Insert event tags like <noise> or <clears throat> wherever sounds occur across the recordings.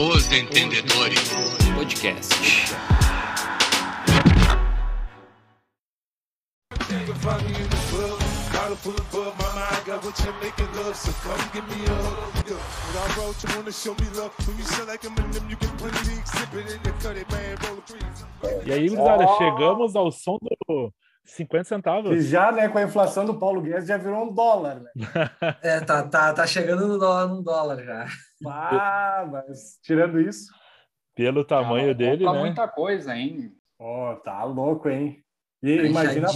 Os Entendedores Podcast. E aí, gurizada, chegamos ao som do 50 centavos. E já, né, com a inflação do Paulo Guedes, já virou um dólar, né? <laughs> É, tá, tá, tá chegando no dólar, no dólar já. Ah, mas tirando isso. Pelo tamanho dele, tá né? muita coisa, hein? Ó, tá louco, hein? E imagina,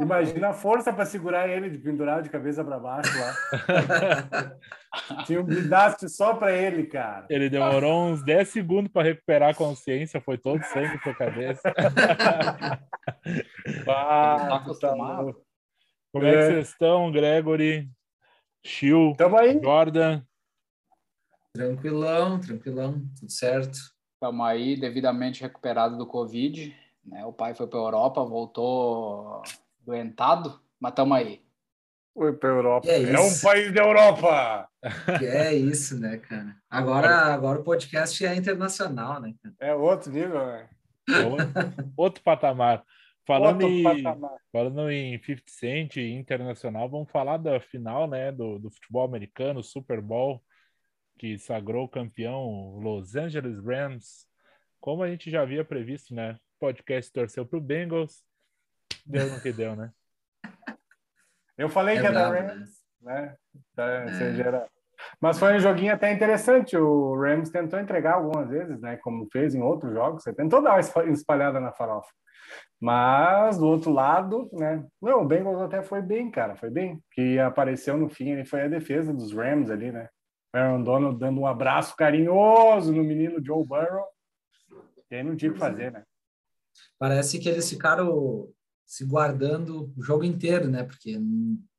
imagina a força para segurar ele de pendurar de cabeça para baixo lá. <laughs> Tinha um guindaste só para ele, cara. Ele demorou uns 10 segundos para recuperar a consciência, foi todo sangue pra cabeça. <laughs> Ah, Tá tá. Como é que É. vocês estão, Gregory? Chiu, Tamo aí. Jordan? Tranquilão, tranquilão, tudo certo. Estamos aí devidamente recuperado do Covid. Né? O pai foi para Europa, voltou doentado, mas estamos aí. Foi pra Europa. É É, um país da Europa. Que é isso, né, cara? Agora, agora o podcast é internacional, né, cara? É outro nível, né? Outro, <laughs> outro patamar. Falando Outro em, patamar. falando em 50 Cent e internacional, vamos falar da final né, do, do futebol americano, Super Bowl, que sagrou o campeão Los Angeles Rams. Como a gente já havia previsto, né? Podcast torceu para o Bengals, deu no que deu, né? <laughs> Eu falei É que era Rams, né? Tá, seja, era- Mas foi um joguinho até interessante. O Rams tentou entregar algumas vezes, né? Como fez em outros jogos. Você tentou dar uma espa- espalhada na farofa. Mas do outro lado, né? Não, o Bengals até foi bem, cara. Foi bem. Que apareceu no fim ele foi a defesa dos Rams ali, né? Aaron Donald dando um abraço carinhoso no menino Joe Burrow. E aí não tinha o que fazer, né? Parece que eles ficaram se guardando o jogo inteiro, né? Porque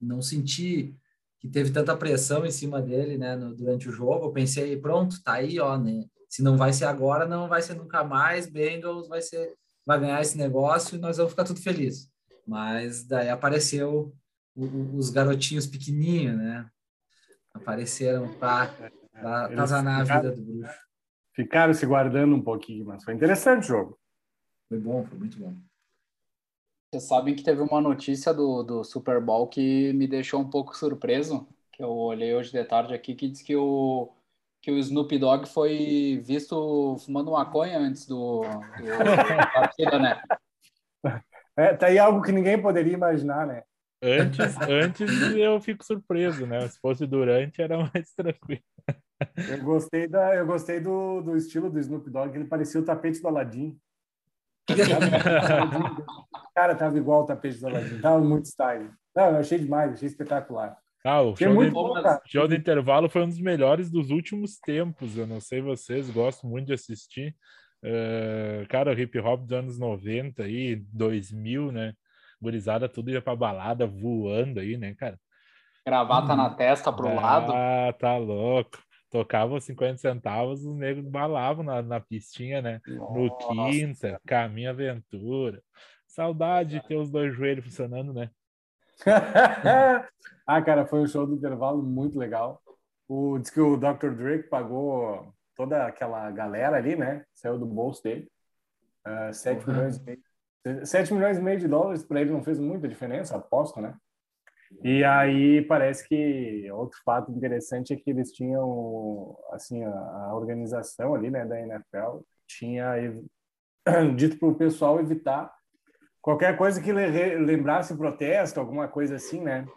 não senti que teve tanta pressão em cima dele, né? no- durante o jogo. Eu pensei, pronto, tá aí, ó, né? Se não vai ser agora, não vai ser nunca mais. Bengals vai ser, vai ganhar esse negócio e nós vamos ficar tudo felizes. Mas daí apareceu o- o- os garotinhos pequenininhos, né? Apareceram para atazanar a vida do bruxo. Ficaram se guardando um pouquinho, mas foi interessante o jogo. Foi bom, foi muito bom. Vocês sabem que teve uma notícia do, do Super Bowl que me deixou um pouco surpreso, que eu olhei hoje de tarde aqui, que diz que o, que o Snoop Dogg foi visto fumando maconha antes do, do da partida, né? <laughs> É, tá aí algo que ninguém poderia imaginar, né? Antes, <laughs> antes eu fico surpreso, né? Se fosse durante, era mais tranquilo. Eu gostei, da, eu gostei do, do estilo do Snoop Dogg, ele parecia o tapete do Aladdin. <laughs> Cara, tava igual o tapete do Aladdin, tava muito style. Não, eu achei demais, achei espetacular. Ah, o show, de, bom, show do intervalo foi um dos melhores dos últimos tempos. Eu não sei vocês, gosto muito de assistir. Eh, cara, o hip hop dos anos 90 aí, 2000, né? Gurizada tudo ia pra balada voando aí, né, cara? Gravata na testa pro lado. Ah, tá louco. Tocava 50 centavos, os negros balavam na, na pistinha, né? No Nossa. Quinta, Caminho Aventura. Saudade de ter os dois joelhos funcionando, né? <laughs> ah, cara, foi um show do intervalo muito legal. O, diz que o Dr. Drake pagou toda aquela galera ali, né? Saiu do bolso dele. Uh, 7 Uhum. milhões e meio. 7 milhões e meio de dólares para ele não fez muita diferença, aposto, né? E aí parece que outro fato interessante é que eles tinham, assim, a, a organização ali, né, da NFL tinha <clears throat> dito para o pessoal evitar qualquer coisa que le- lembrasse protesto, alguma coisa assim, né?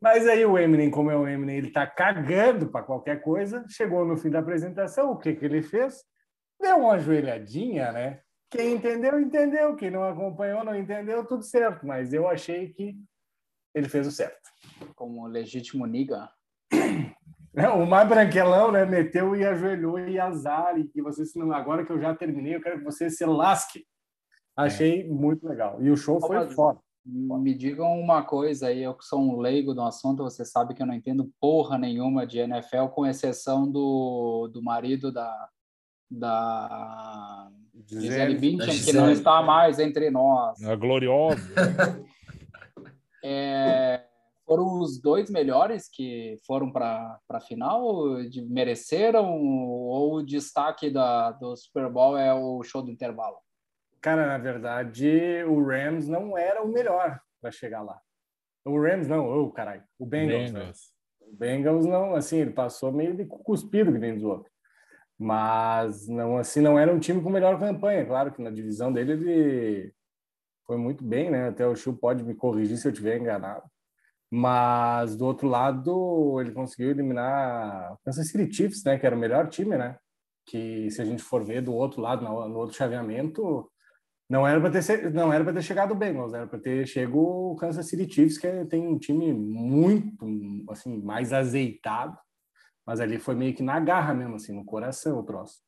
Mas aí o Eminem, como é o Eminem, ele tá cagando para qualquer coisa. Chegou no fim da apresentação, o que que ele fez? Deu uma ajoelhadinha, né? Quem entendeu, entendeu. Quem não acompanhou, não entendeu, tudo certo. Mas eu achei que ele fez o certo. Como legítimo niga. É, <coughs> O mais branquelão, né? Meteu e ajoelhou e azar. E que você, se não, agora que eu já terminei, eu quero que você se lasque. Achei muito legal. E o show foi Mas- foda. Me digam uma coisa aí, eu que sou um leigo do assunto, você sabe que eu não entendo porra nenhuma de NFL, com exceção do, do marido da, da Gisele Bündchen, Da que não está mais entre nós. A gloriosa. <laughs> É, foram os dois melhores que foram para a final? De, mereceram? Ou o destaque da, do Super Bowl é o show do intervalo? Cara, na verdade, o Rams não era o melhor para chegar lá. O Rams não, o oh, caralho, o Bengals. Bengals. Né? O Bengals não, assim, ele passou meio de cuspido que nem dos outros. Mas não, assim, não era um time com melhor campanha. Claro que na divisão dele ele foi muito bem, né? Até o Chu pode me corrigir se eu estiver enganado. Mas do outro lado, ele conseguiu eliminar o Kansas City Chiefs, né? Que era o melhor time, né? Que se a gente for ver do outro lado, no, outro chaveamento, não era para ter não era para ter chegado o Bengals, era para ter chegado o Kansas City Chiefs, que é, tem um time muito assim mais azeitado, mas ali foi meio que na garra mesmo, assim, no coração o troço.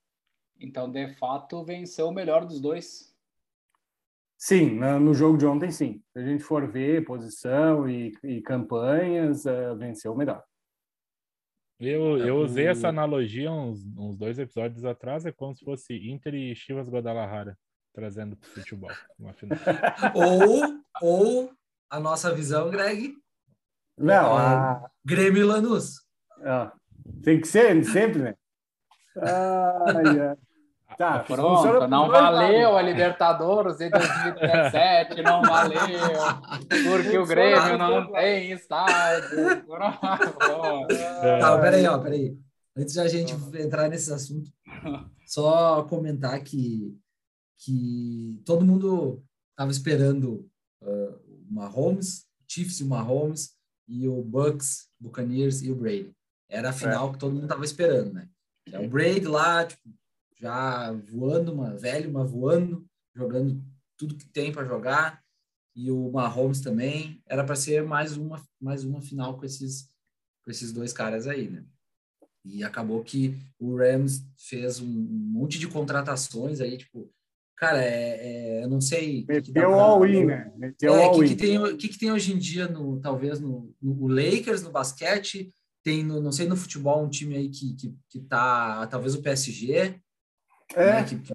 Então, de fato, venceu o melhor dos dois. Sim, no jogo de ontem, sim. Se a gente for ver posição e, e campanhas, uh, venceu o melhor. Eu, eu usei essa analogia uns, uns dois episódios atrás, é como se fosse Inter e Chivas Guadalajara trazendo para o futebol. Uma final. <laughs> ou, ou a nossa visão, Greg. Não, é, a... Grêmio Lanús. Ah, tem que ser, sempre, né? Ai, Tá, pronto, não valeu a Libertadores em 2017, não valeu, porque o Grêmio não tem estádio. <laughs> Tá, peraí, ó, peraí. Antes de a gente entrar nesse assunto, só comentar que que todo mundo estava esperando uh, o Mahomes, Chiefs e o Mahomes, e o Bucks, Buccaneers e o Brady. Era a final é. que todo mundo estava esperando, né? É o Brady lá, tipo, já voando, uma velho, uma voando, jogando tudo que tem para jogar, e o Mahomes também. Era para ser mais uma, mais uma final com esses, com esses dois caras aí, né? E acabou que o Rams fez um, monte de contratações aí, tipo, Cara, é, é, eu não sei. Meteu o all-in, né? Meteu é, all-in. O que, que, tem, que, que tem hoje em dia, no, talvez, no, no Lakers, no basquete? Tem, no, não sei, no futebol, um time aí que, que, que tá, talvez o PSG, é. né, que, que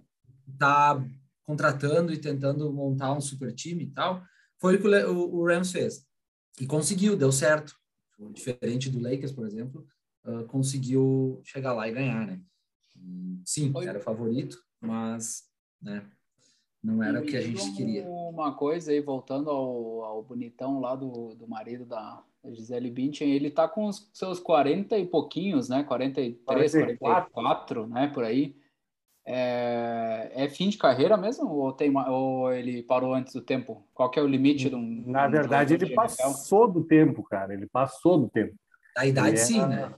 tá contratando e tentando montar um super time e tal. Foi o que o, o Rams fez. E conseguiu, deu certo. Diferente do Lakers, por exemplo, uh, conseguiu chegar lá e ganhar, né? Sim, Foi. era favorito, mas né? Não era e o que a gente queria. Uma coisa aí, voltando ao, ao bonitão lá do, do marido da Gisele Bündchen, ele tá com os seus 40 e pouquinhos, né? 43, 44, 44 né? Por aí. É, é, fim de carreira mesmo ou, tem, ou ele parou antes do tempo? Qual que é o limite de um. Na verdade, ele passou do tempo, cara. Ele passou do tempo. A idade, ele sim, é, né?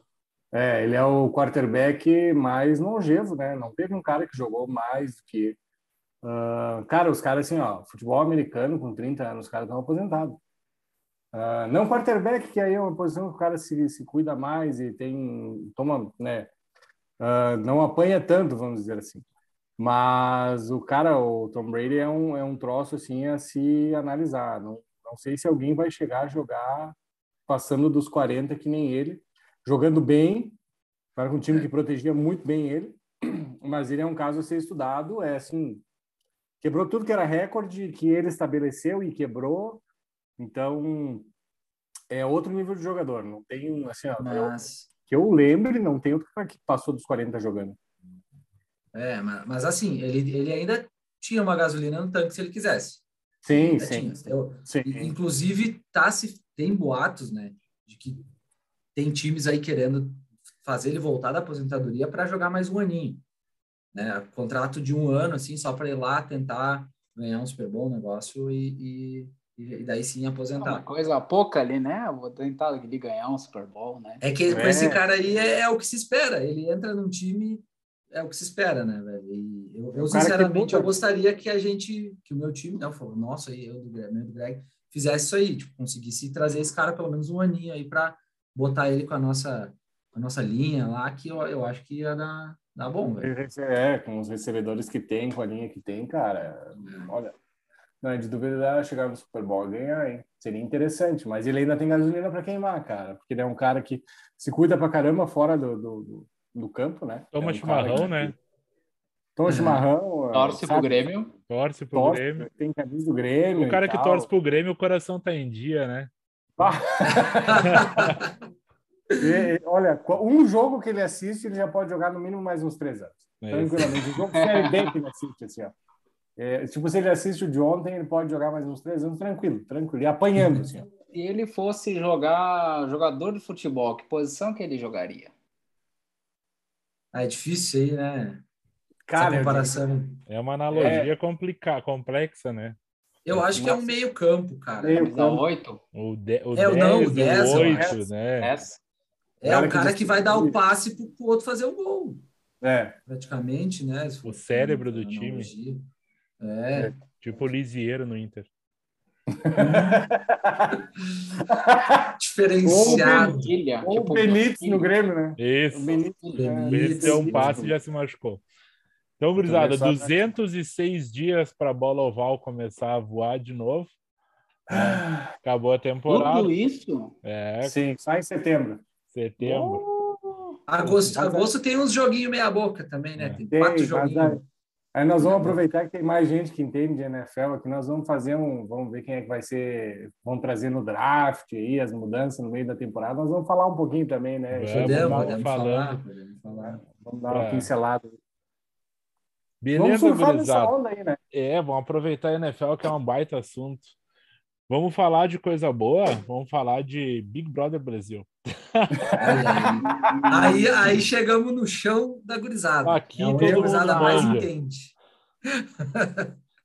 É, ele é o quarterback mais longevo, né? Não teve um cara que jogou mais do que Uh, cara, os caras assim, ó, futebol americano com 30 anos, os caras estão aposentados. Uh, não quarterback, que aí é uma posição que o cara se, se cuida mais e tem, toma, né, uh, não apanha tanto, vamos dizer assim. Mas o cara, o Tom Brady é um, é um troço assim a se analisar. Não, não sei se alguém vai chegar a jogar passando dos 40 que nem ele, jogando bem, para um time que protegia muito bem ele, <clears throat> mas ele é um caso a ser estudado, é assim, quebrou tudo que era recorde que ele estabeleceu e quebrou. Então, é outro nível de jogador. Não tem, assim, ó, mas... eu, que eu lembre, não tem outro que passou dos 40 jogando. É, mas, mas assim, ele, ele ainda tinha uma gasolina no tanque se ele quisesse. Sim, sim. Eu, sim. Inclusive, tá se, tem boatos, né, de que tem times aí querendo fazer ele voltar da aposentadoria para jogar mais um aninho né? Contrato de um ano, assim, só para ir lá tentar ganhar um Super Bowl negócio e, e, e daí sim aposentar. Uma coisa pouca ali, né? Vou tentar ali ganhar um Super Bowl, né? É que é. esse cara aí é, é, o que se espera. Ele entra num time, é o que se espera, né, velho? E eu, eu sinceramente, eu gostaria que a gente, que o meu time, não, falou, nossa, aí, eu do Greg, do Greg, fizesse isso aí, tipo, conseguisse trazer esse cara pelo menos um aninho aí para botar ele com a nossa, com a nossa linha lá, que eu, eu acho que ia dar, Dá bom, velho. É, com os recebedores que tem, com a linha que tem, cara, olha, não é de dúvida chegar no Super Bowl e ganhar, hein? Seria interessante, mas ele ainda tem gasolina para queimar, cara, porque ele é um cara que se cuida pra caramba fora do, do, do campo, né? Toma é um chimarrão, né? Toma uhum. chimarrão. Torce sabe? pro Grêmio. Torce pro torce, Grêmio. Tem camisa do Grêmio. O cara que torce pro Grêmio, o coração tá em dia, né? <laughs> E, e, olha, um jogo que ele assiste, ele já pode jogar no mínimo mais uns três anos. É Tranquilamente. O jogo que que ele assiste, assim, ó. É, tipo, se ele assiste o de ontem, ele pode jogar mais uns três anos tranquilo, tranquilo. E apanhando, assim. Se ele fosse jogar jogador de futebol, que posição que ele jogaria? Ah, é difícil aí, né? Cara, Essa comparação. É uma analogia complicada, complexa, né? Eu acho que é um meio campo, cara. Meio campo. 8? O, de, o É, o 10, não, o o 10, eu 8, acho. né? Essa? É Cara o cara que vai dar o passe pro, pro outro fazer o gol, É. praticamente, né? O cérebro do time. analogia. É. Tipo o Lisieiro no Inter. <laughs> Diferenciado. Ou tipo, o Benítez no Grêmio, né? O Isso. Benítez. Benítez. O Benítez deu um passe e já se machucou. Então, gurizada, Começar, né? 206 dias para a bola oval começar a voar de novo. Acabou a temporada. Tudo isso? É, Sim, sai em setembro. setembro. Agosto, Mas é- agosto tem uns joguinhos meia boca também, né? É. Tem Tem, quatro joguinhos. Aí, nós vamos aproveitar que tem mais gente que entende de NFL aqui. Nós vamos fazer um. Vamos ver quem é que vai ser. Vamos trazer no draft aí as mudanças no meio da temporada. Nós vamos falar um pouquinho também, né? Vamos, Podemos, vamos podemos falar. Vamos dar uma Pra- pincelada. vamos Beleza, surfar nessa onda aí, né? É, vamos aproveitar a NFL, que é um baita assunto. Vamos falar de coisa boa? Vamos falar de Big Brother Brasil. Aí. aí, chegamos no chão da gurizada. Aqui é a gurizada mais manja. entende.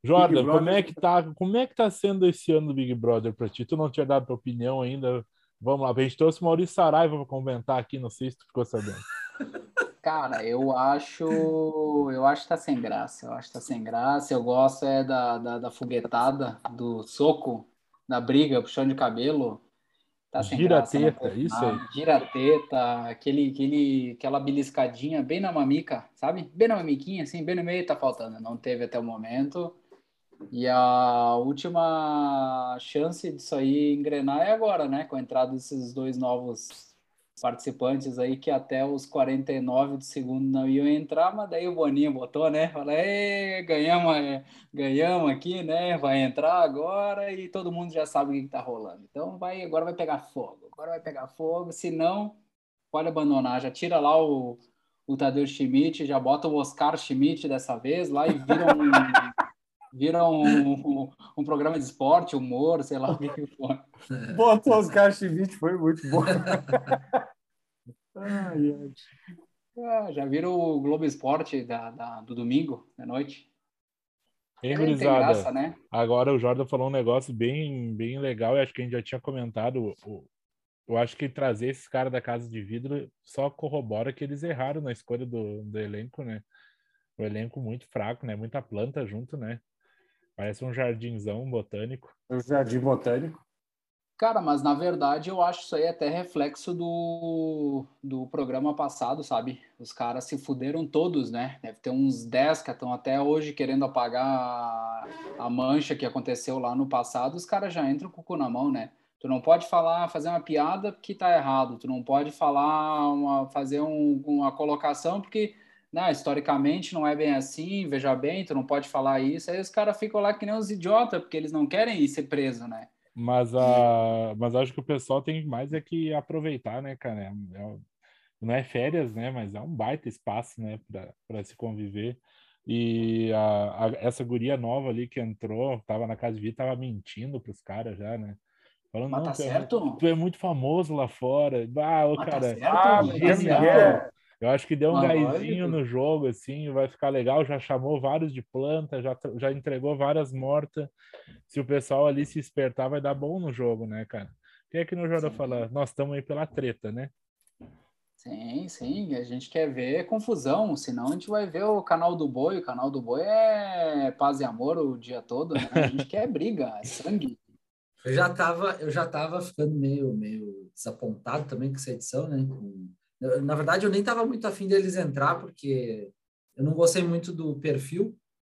Jordan, Big Brother- como é que tá, como é que tá sendo esse ano do Big Brother para ti? Tu não tinha dado tua opinião ainda. Vamos lá, a gente trouxe o Maurício Saraiva para comentar aqui, não sei se tu ficou sabendo. Cara, eu acho, eu acho que tá sem graça. Eu acho que tá sem graça. Eu gosto é da, da, da foguetada, do soco, da briga, puxão de cabelo. Tá sem Gira a graça. não teta, isso nada. aí. Gira a teta, aquele, aquele, aquela beliscadinha bem na mamica, sabe? Bem na mamiquinha, assim, bem no meio tá faltando. Não teve até o momento. E a última chance disso aí engrenar é agora, né? Com a entrada desses dois novos participantes aí que até os 49 do segundo não iam entrar, mas daí o Boninho botou, né? Fala, "Ê, ganhamos, é, ganhamos aqui, né? Vai entrar agora e todo mundo já sabe o que, que tá rolando. Então vai, agora vai pegar fogo, agora vai pegar fogo, se não, pode abandonar, já tira lá o, o Tadeu Schmidt, já bota o Oscar Schmidt dessa vez lá e vira um, <laughs> vira um, um, programa de esporte, humor, sei lá o que que for. <laughs> Botou os caras foi muito bom. Ai, ai. Ah, já viram o Globo Esporte da, da- do domingo, da noite? Hein, gurizada? né? Agora o Jordan falou um negócio bem, bem legal, e acho que a gente já tinha comentado. o- eu acho que trazer esses caras da Casa de Vidro só corrobora que eles erraram na escolha do, do elenco, né? O elenco muito fraco, né? Muita planta junto, né? Parece um jardinzão botânico. O Jardim Botânico. Cara, mas na verdade eu acho isso aí até reflexo do, do programa passado, sabe? Os caras se fuderam todos, né? Deve ter uns 10 que estão até hoje querendo apagar a, a mancha que aconteceu lá no passado. Os caras já entram com o cu na mão, né? Tu não pode falar, fazer uma piada porque tá errado. Tu não pode falar, uma, fazer um- uma colocação porque, né, historicamente não é bem assim. Veja bem, tu não pode falar isso. Aí os caras ficam lá que nem uns idiotas porque eles não querem ir ser preso, né? Mas, a, mas acho que o pessoal tem mais é que aproveitar, né, cara? É, é- não é férias, né? Mas é um baita espaço, né, para se conviver. E a, a- essa guria nova ali que entrou, tava na casa de vida, tava mentindo pros caras já, né? Falando, Mas tá tu é, certo? tu é muito famoso lá fora. Ah, ô, Mas tá cara, certo? Ah. Miguel, eu acho que deu um gásinho lógico. no jogo, assim, vai ficar legal. Já chamou vários de planta, já, já entregou várias mortas. Se o pessoal ali se espertar, vai dar bom no jogo, né, cara? Quem é que no Sim. fala? Nós estamos aí pela treta, né? Sim, sim, a gente quer ver confusão, senão a gente vai ver o canal do boi. O canal do boi é paz e amor o dia todo, né? A gente quer briga, é <laughs> sangue. Eu já tava, eu já tava ficando meio, meio desapontado também com essa edição, né? Com- Na verdade, eu nem tava muito afim deles entrar, porque eu não gostei muito do perfil,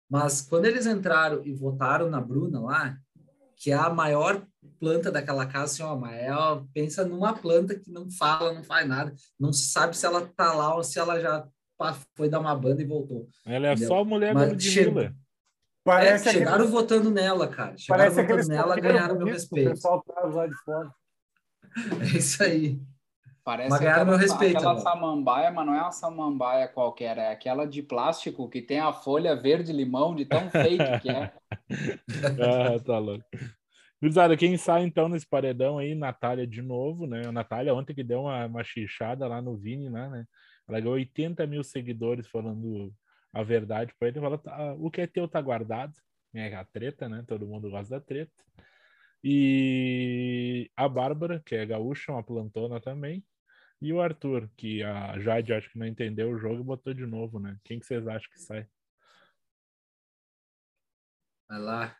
mas quando eles entraram e votaram na Bruna lá, que é a maior planta daquela casa, assim, ó, a maior, pensa numa planta que não fala, não faz nada, não se sabe se ela tá lá ou se ela já foi dar uma banda e voltou. Ela é Entendeu? só mulher Mas chega- Parece É, chegaram aquele- votando nela, cara. Chegaram Parece votando nela, ganharam meu que O respeito. pessoal traz lá de fora. <laughs> É isso aí. Parece Mas ganharam aquela, meu respeito aquela samambaia, mas não é uma samambaia qualquer, é aquela de plástico que tem a folha verde-limão de tão fake que é. <laughs> Ah, tá louco. Gurizada, quem sai então nesse paredão aí? Natália de novo, né? A Natália ontem que deu uma, uma xixada lá no Vini, né? né? Ela ganhou 80 mil seguidores falando a verdade pra ele. Falou, "Tá, o que é teu tá guardado. É a treta, né? Todo mundo gosta da treta. E a Bárbara, que é gaúcha, uma plantona também. E o Arthur, que a Jade acho que não entendeu o jogo e botou de novo, né? Quem que vocês acham que sai? Vai lá.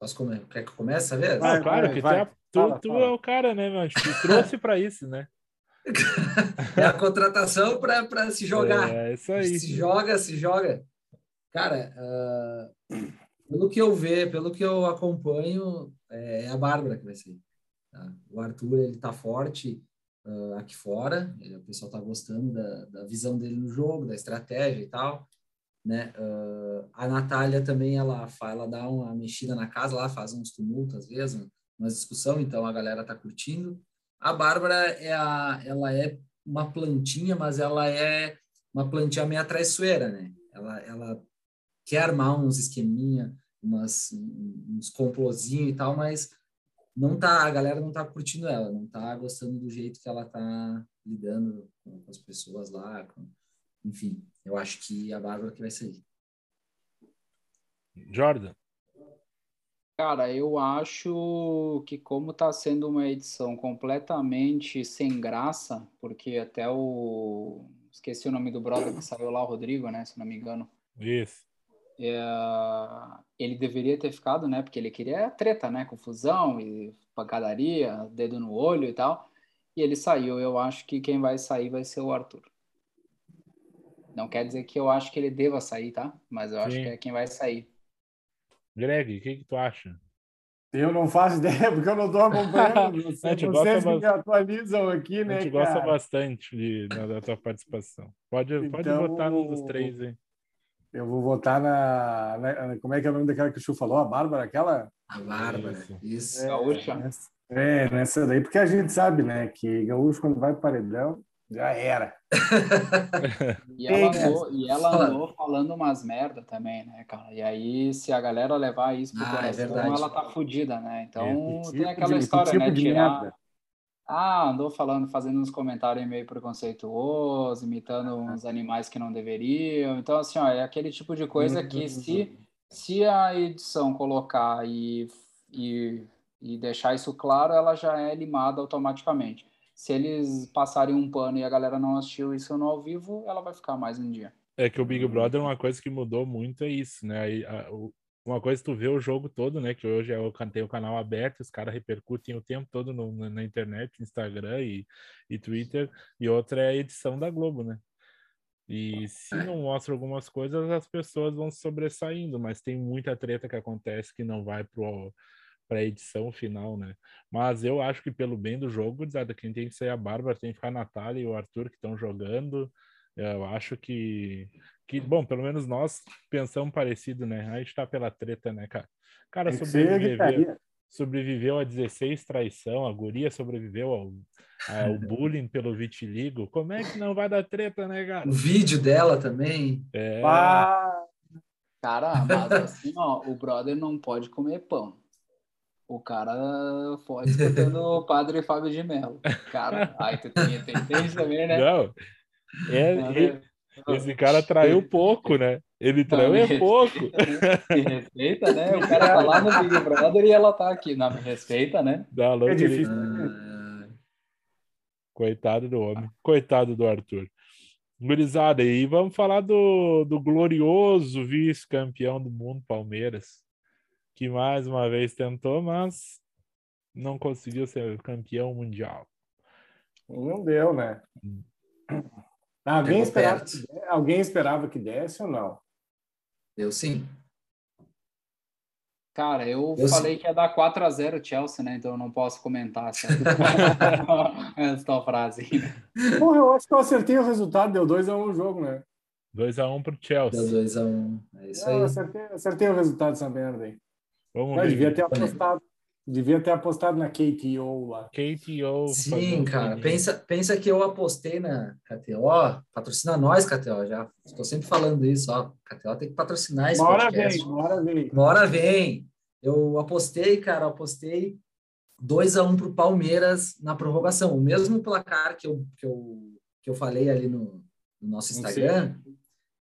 Posso comer? Quer que eu comece a vez? Vai. Ah, claro que tu, é, tu, Fala, tu fala. é o cara, né, meu? Te trouxe pra isso, né? <laughs> É a contratação para se jogar. É isso aí. Se joga, se joga. Cara, ah, pelo que eu vejo, pelo que eu acompanho, é a Bárbara que vai sair. tá? O Arthur, ele tá forte ah, aqui fora, ele- o pessoal tá gostando da, da visão dele no jogo, da estratégia e tal, né? Ah, a Natália também, ela, ela dá uma mexida na casa lá, faz uns tumultos às vezes, umas discussão, então a galera tá curtindo. A Bárbara, é a, ela é uma plantinha, mas ela é uma plantinha meio traiçoeira, né? Ela, ela quer armar uns esqueminha, umas, uns complozinhos e tal, mas não tá, a galera não tá curtindo ela, não tá gostando do jeito que ela tá lidando com, com as pessoas lá, com- enfim, eu acho que a Bárbara que vai sair. Jordan. Cara, eu acho que como tá sendo uma edição completamente sem graça, porque até o... Esqueci o nome do brother que saiu lá, o Rodrigo, né? Se não me engano. Isso. É, ele deveria ter ficado, né? Porque ele queria treta, né? Confusão e pancadaria, dedo no olho e tal. E ele saiu. Eu acho que quem vai sair vai ser o Arthur. Não quer dizer que eu acho que ele deva sair, tá? Mas eu acho Sim. que é quem vai sair. Greg, o que, que tu acha? Eu não faço <laughs> ideia, porque eu não estou acompanhando. <laughs> Vocês, A gente vocês gosta que me atualizam aqui, A né, gente gosta cara? bastante de, da, da tua participação. Pode, pode Então- botar num dos três, hein? Eu vou votar na, na- Como é que é o nome daquela que o Chu falou? A Bárbara, aquela? A Bárbara, Isso. isso. Gaúcha. Nessa- É, nessa daí, porque a gente sabe, né, que gaúcho, quando vai pro paredão, já era. <laughs> E ela, andou, e ela andou falando umas merda também, né, cara? E aí, se a galera levar isso pro Ah, é coração, verdade. ela tá fudida, né? Então, tem tipo aquela de- história, tipo né? de Tirar. Ah, andou falando, fazendo uns comentários meio preconceituosos, imitando uns animais que não deveriam. Então, assim, ó, é aquele tipo de coisa Uhum. que se, se a edição colocar e, e, e deixar isso claro, ela já é limada automaticamente. Se eles passarem um pano e a galera não assistiu isso no ao vivo, ela vai ficar mais um dia. É que o Big Brother, uma coisa que mudou muito é isso, né? A- o- uma coisa é tu vê o jogo todo, né? Que hoje é o, tem o canal aberto, os caras repercutem o tempo todo no- na, na internet, Instagram e, e Twitter, e outra é a edição da Globo, né? E se É. não mostra algumas coisas, as pessoas vão se sobressaindo, mas tem muita treta que acontece que não vai pro para edição final, né? Mas eu acho que pelo bem do jogo, quem tem que ser a Bárbara, tem que ficar a Natália e o Arthur que estão jogando. Eu acho que, que, bom, pelo menos nós pensamos parecido, né? A gente tá pela treta, né, cara? Cara, sobreviveu, sobreviveu a 16 traição, a guria sobreviveu ao, ao <laughs> bullying pelo vitiligo. Como é que não vai dar treta, né, cara? O vídeo dela também. É, Ah, Cara, mas assim, ó, o brother não pode comer pão. O cara pode escutando o padre Fábio de Mello. Cara, ai, tu tem, tem, tem também, né? não. É, Não, e- né? esse cara traiu pouco, né? Ele traiu me é pouco. respeita, né? Me respeita, né? O cara tá lá no Big Brother e ela tá aqui. Não, me respeita, né? Dá é difícil. Ah, Coitado do homem. Coitado do Arthur. Gurizada, e vamos falar do, do glorioso vice-campeão do mundo, Palmeiras, que mais uma vez tentou, mas não conseguiu ser campeão mundial. Não deu, né? Alguém Chegou esperava, que alguém esperava que desse ou não? deu sim. Cara, eu Eu falei que ia dar 4x0 Chelsea, né? Então eu não posso comentar <laughs> <laughs> essa, frase. aí? Porra, eu acho que eu acertei o resultado, deu 2x1 o jogo, né? 2x1 pro Deu Chelsea. 2 a 1 um. É isso Eu aí. acertei, acertei o resultado dessa merda aí. Vamos Eu ver. devia ter apostado. Devia ter apostado na KTO lá. KTO. Sim, cara. Pensa, pensa que eu apostei na KTO. Patrocina nós, KTO. Já estou sempre falando isso, ó. KTO tem que patrocinar esse hora podcast. vem, hora vem. Hora vem. Eu apostei, cara, apostei 2 a 1 um para o Palmeiras na prorrogação. O mesmo placar que eu, que eu, que eu falei ali no, no nosso Instagram,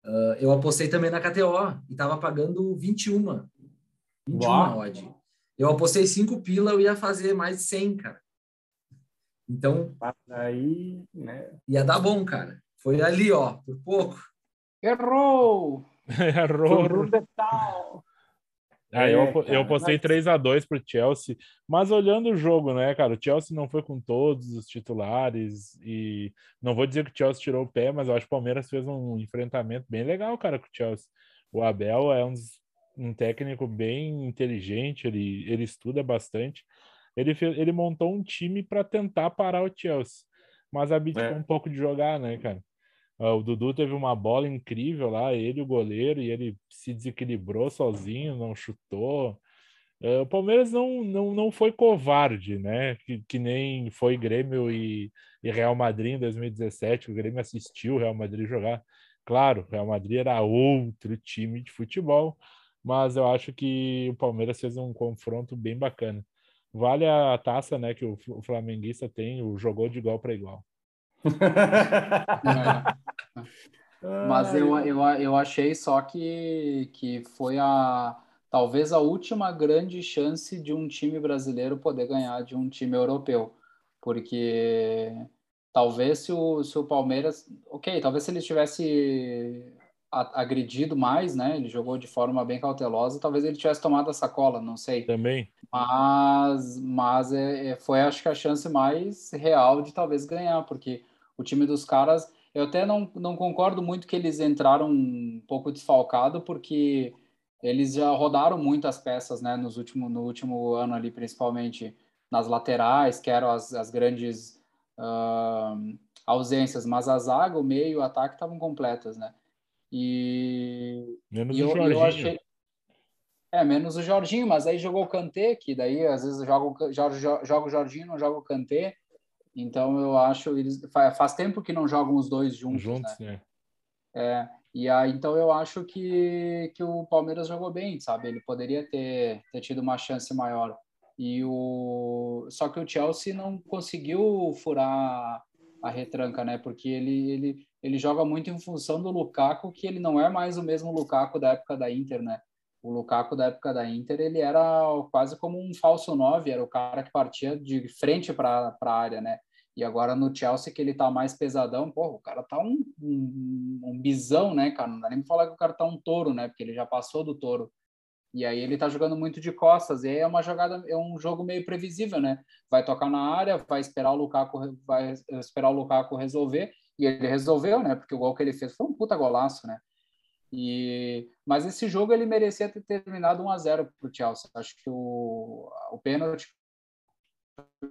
uh, eu apostei também na KTO e estava pagando 21. 21 Uau. odd. Eu apostei 5 pila, eu ia fazer mais de 100, cara. Então. Aí, né? Ia dar bom, cara. Foi ali, ó, por pouco. Errou! <laughs> Errou! Ah, é, eu, cara, eu postei mas... 3 a 2 pro Chelsea, mas olhando o jogo, né, cara, o Chelsea não foi com todos os titulares e não vou dizer que o Chelsea tirou o pé, mas eu acho que o Palmeiras fez um enfrentamento bem legal, cara, com o Chelsea. O Abel é um, um técnico bem inteligente, ele, ele estuda bastante. Ele, fez, ele montou um time para tentar parar o Chelsea, mas abdicou é. um pouco de jogar, né, cara? Ah, o Dudu teve uma bola incrível lá, ele o goleiro, e ele se desequilibrou sozinho, não chutou. Ah, o Palmeiras não, não, não foi covarde, né? Que, que nem foi Grêmio e, e Real Madrid em 2017. O Grêmio assistiu o Real Madrid jogar. Claro, o Real Madrid era outro time de futebol, mas eu acho que o Palmeiras fez um confronto bem bacana. Vale a taça, né, que o, flamenguista tem, o jogou de igual para igual. <laughs> Mas eu, eu, eu achei só que, que foi a talvez a última grande chance de um time brasileiro poder ganhar de um time europeu. Porque talvez se o, se o Palmeiras. Ok, talvez se ele tivesse agredido mais, né? Ele jogou de forma bem cautelosa, talvez ele tivesse tomado a sacola, não sei. Também. Mas, mas é, é, foi, acho que, a chance mais real de talvez ganhar, porque o time dos caras, eu até não, não concordo muito que eles entraram um pouco desfalcado, porque eles já rodaram muitas peças, né, nos último, no último ano ali, principalmente nas laterais, que eram as, as grandes uh, ausências, mas a zaga, o meio, o ataque estavam completas, né? E, menos e o Jorginho. Eu achei... É, menos o Jorginho, mas aí jogou o Kanté, que daí às vezes joga, o Jorginho, não joga o Kanté. Então eu acho eles faz tempo que não jogam os dois juntos, juntos né? É. é. E aí então eu acho que que o Palmeiras jogou bem, sabe? Ele poderia ter, ter tido uma chance maior. E o só que o Chelsea não conseguiu furar a retranca, né? Porque ele ele ele joga muito em função do Lukaku, que ele não é mais o mesmo Lukaku da época da Inter, né? O Lukaku da época da Inter, ele era quase como um falso nove, era o cara que partia de frente para a área, né? E agora no Chelsea, que ele tá mais pesadão, pô, o cara tá um, um, um bisão, né, cara? Não dá nem pra falar que o cara tá um touro, né? Porque ele já passou do touro. E aí ele tá jogando muito de costas, e aí é uma jogada, é um jogo meio previsível, né? Vai tocar na área, vai esperar o Lukaku, vai esperar o Lukaku resolver, e ele resolveu, né? Porque o gol que ele fez foi um puta golaço, né? E, mas esse jogo ele merecia ter terminado 1 a 0 para o Chelsea. Acho que o, o pênalti o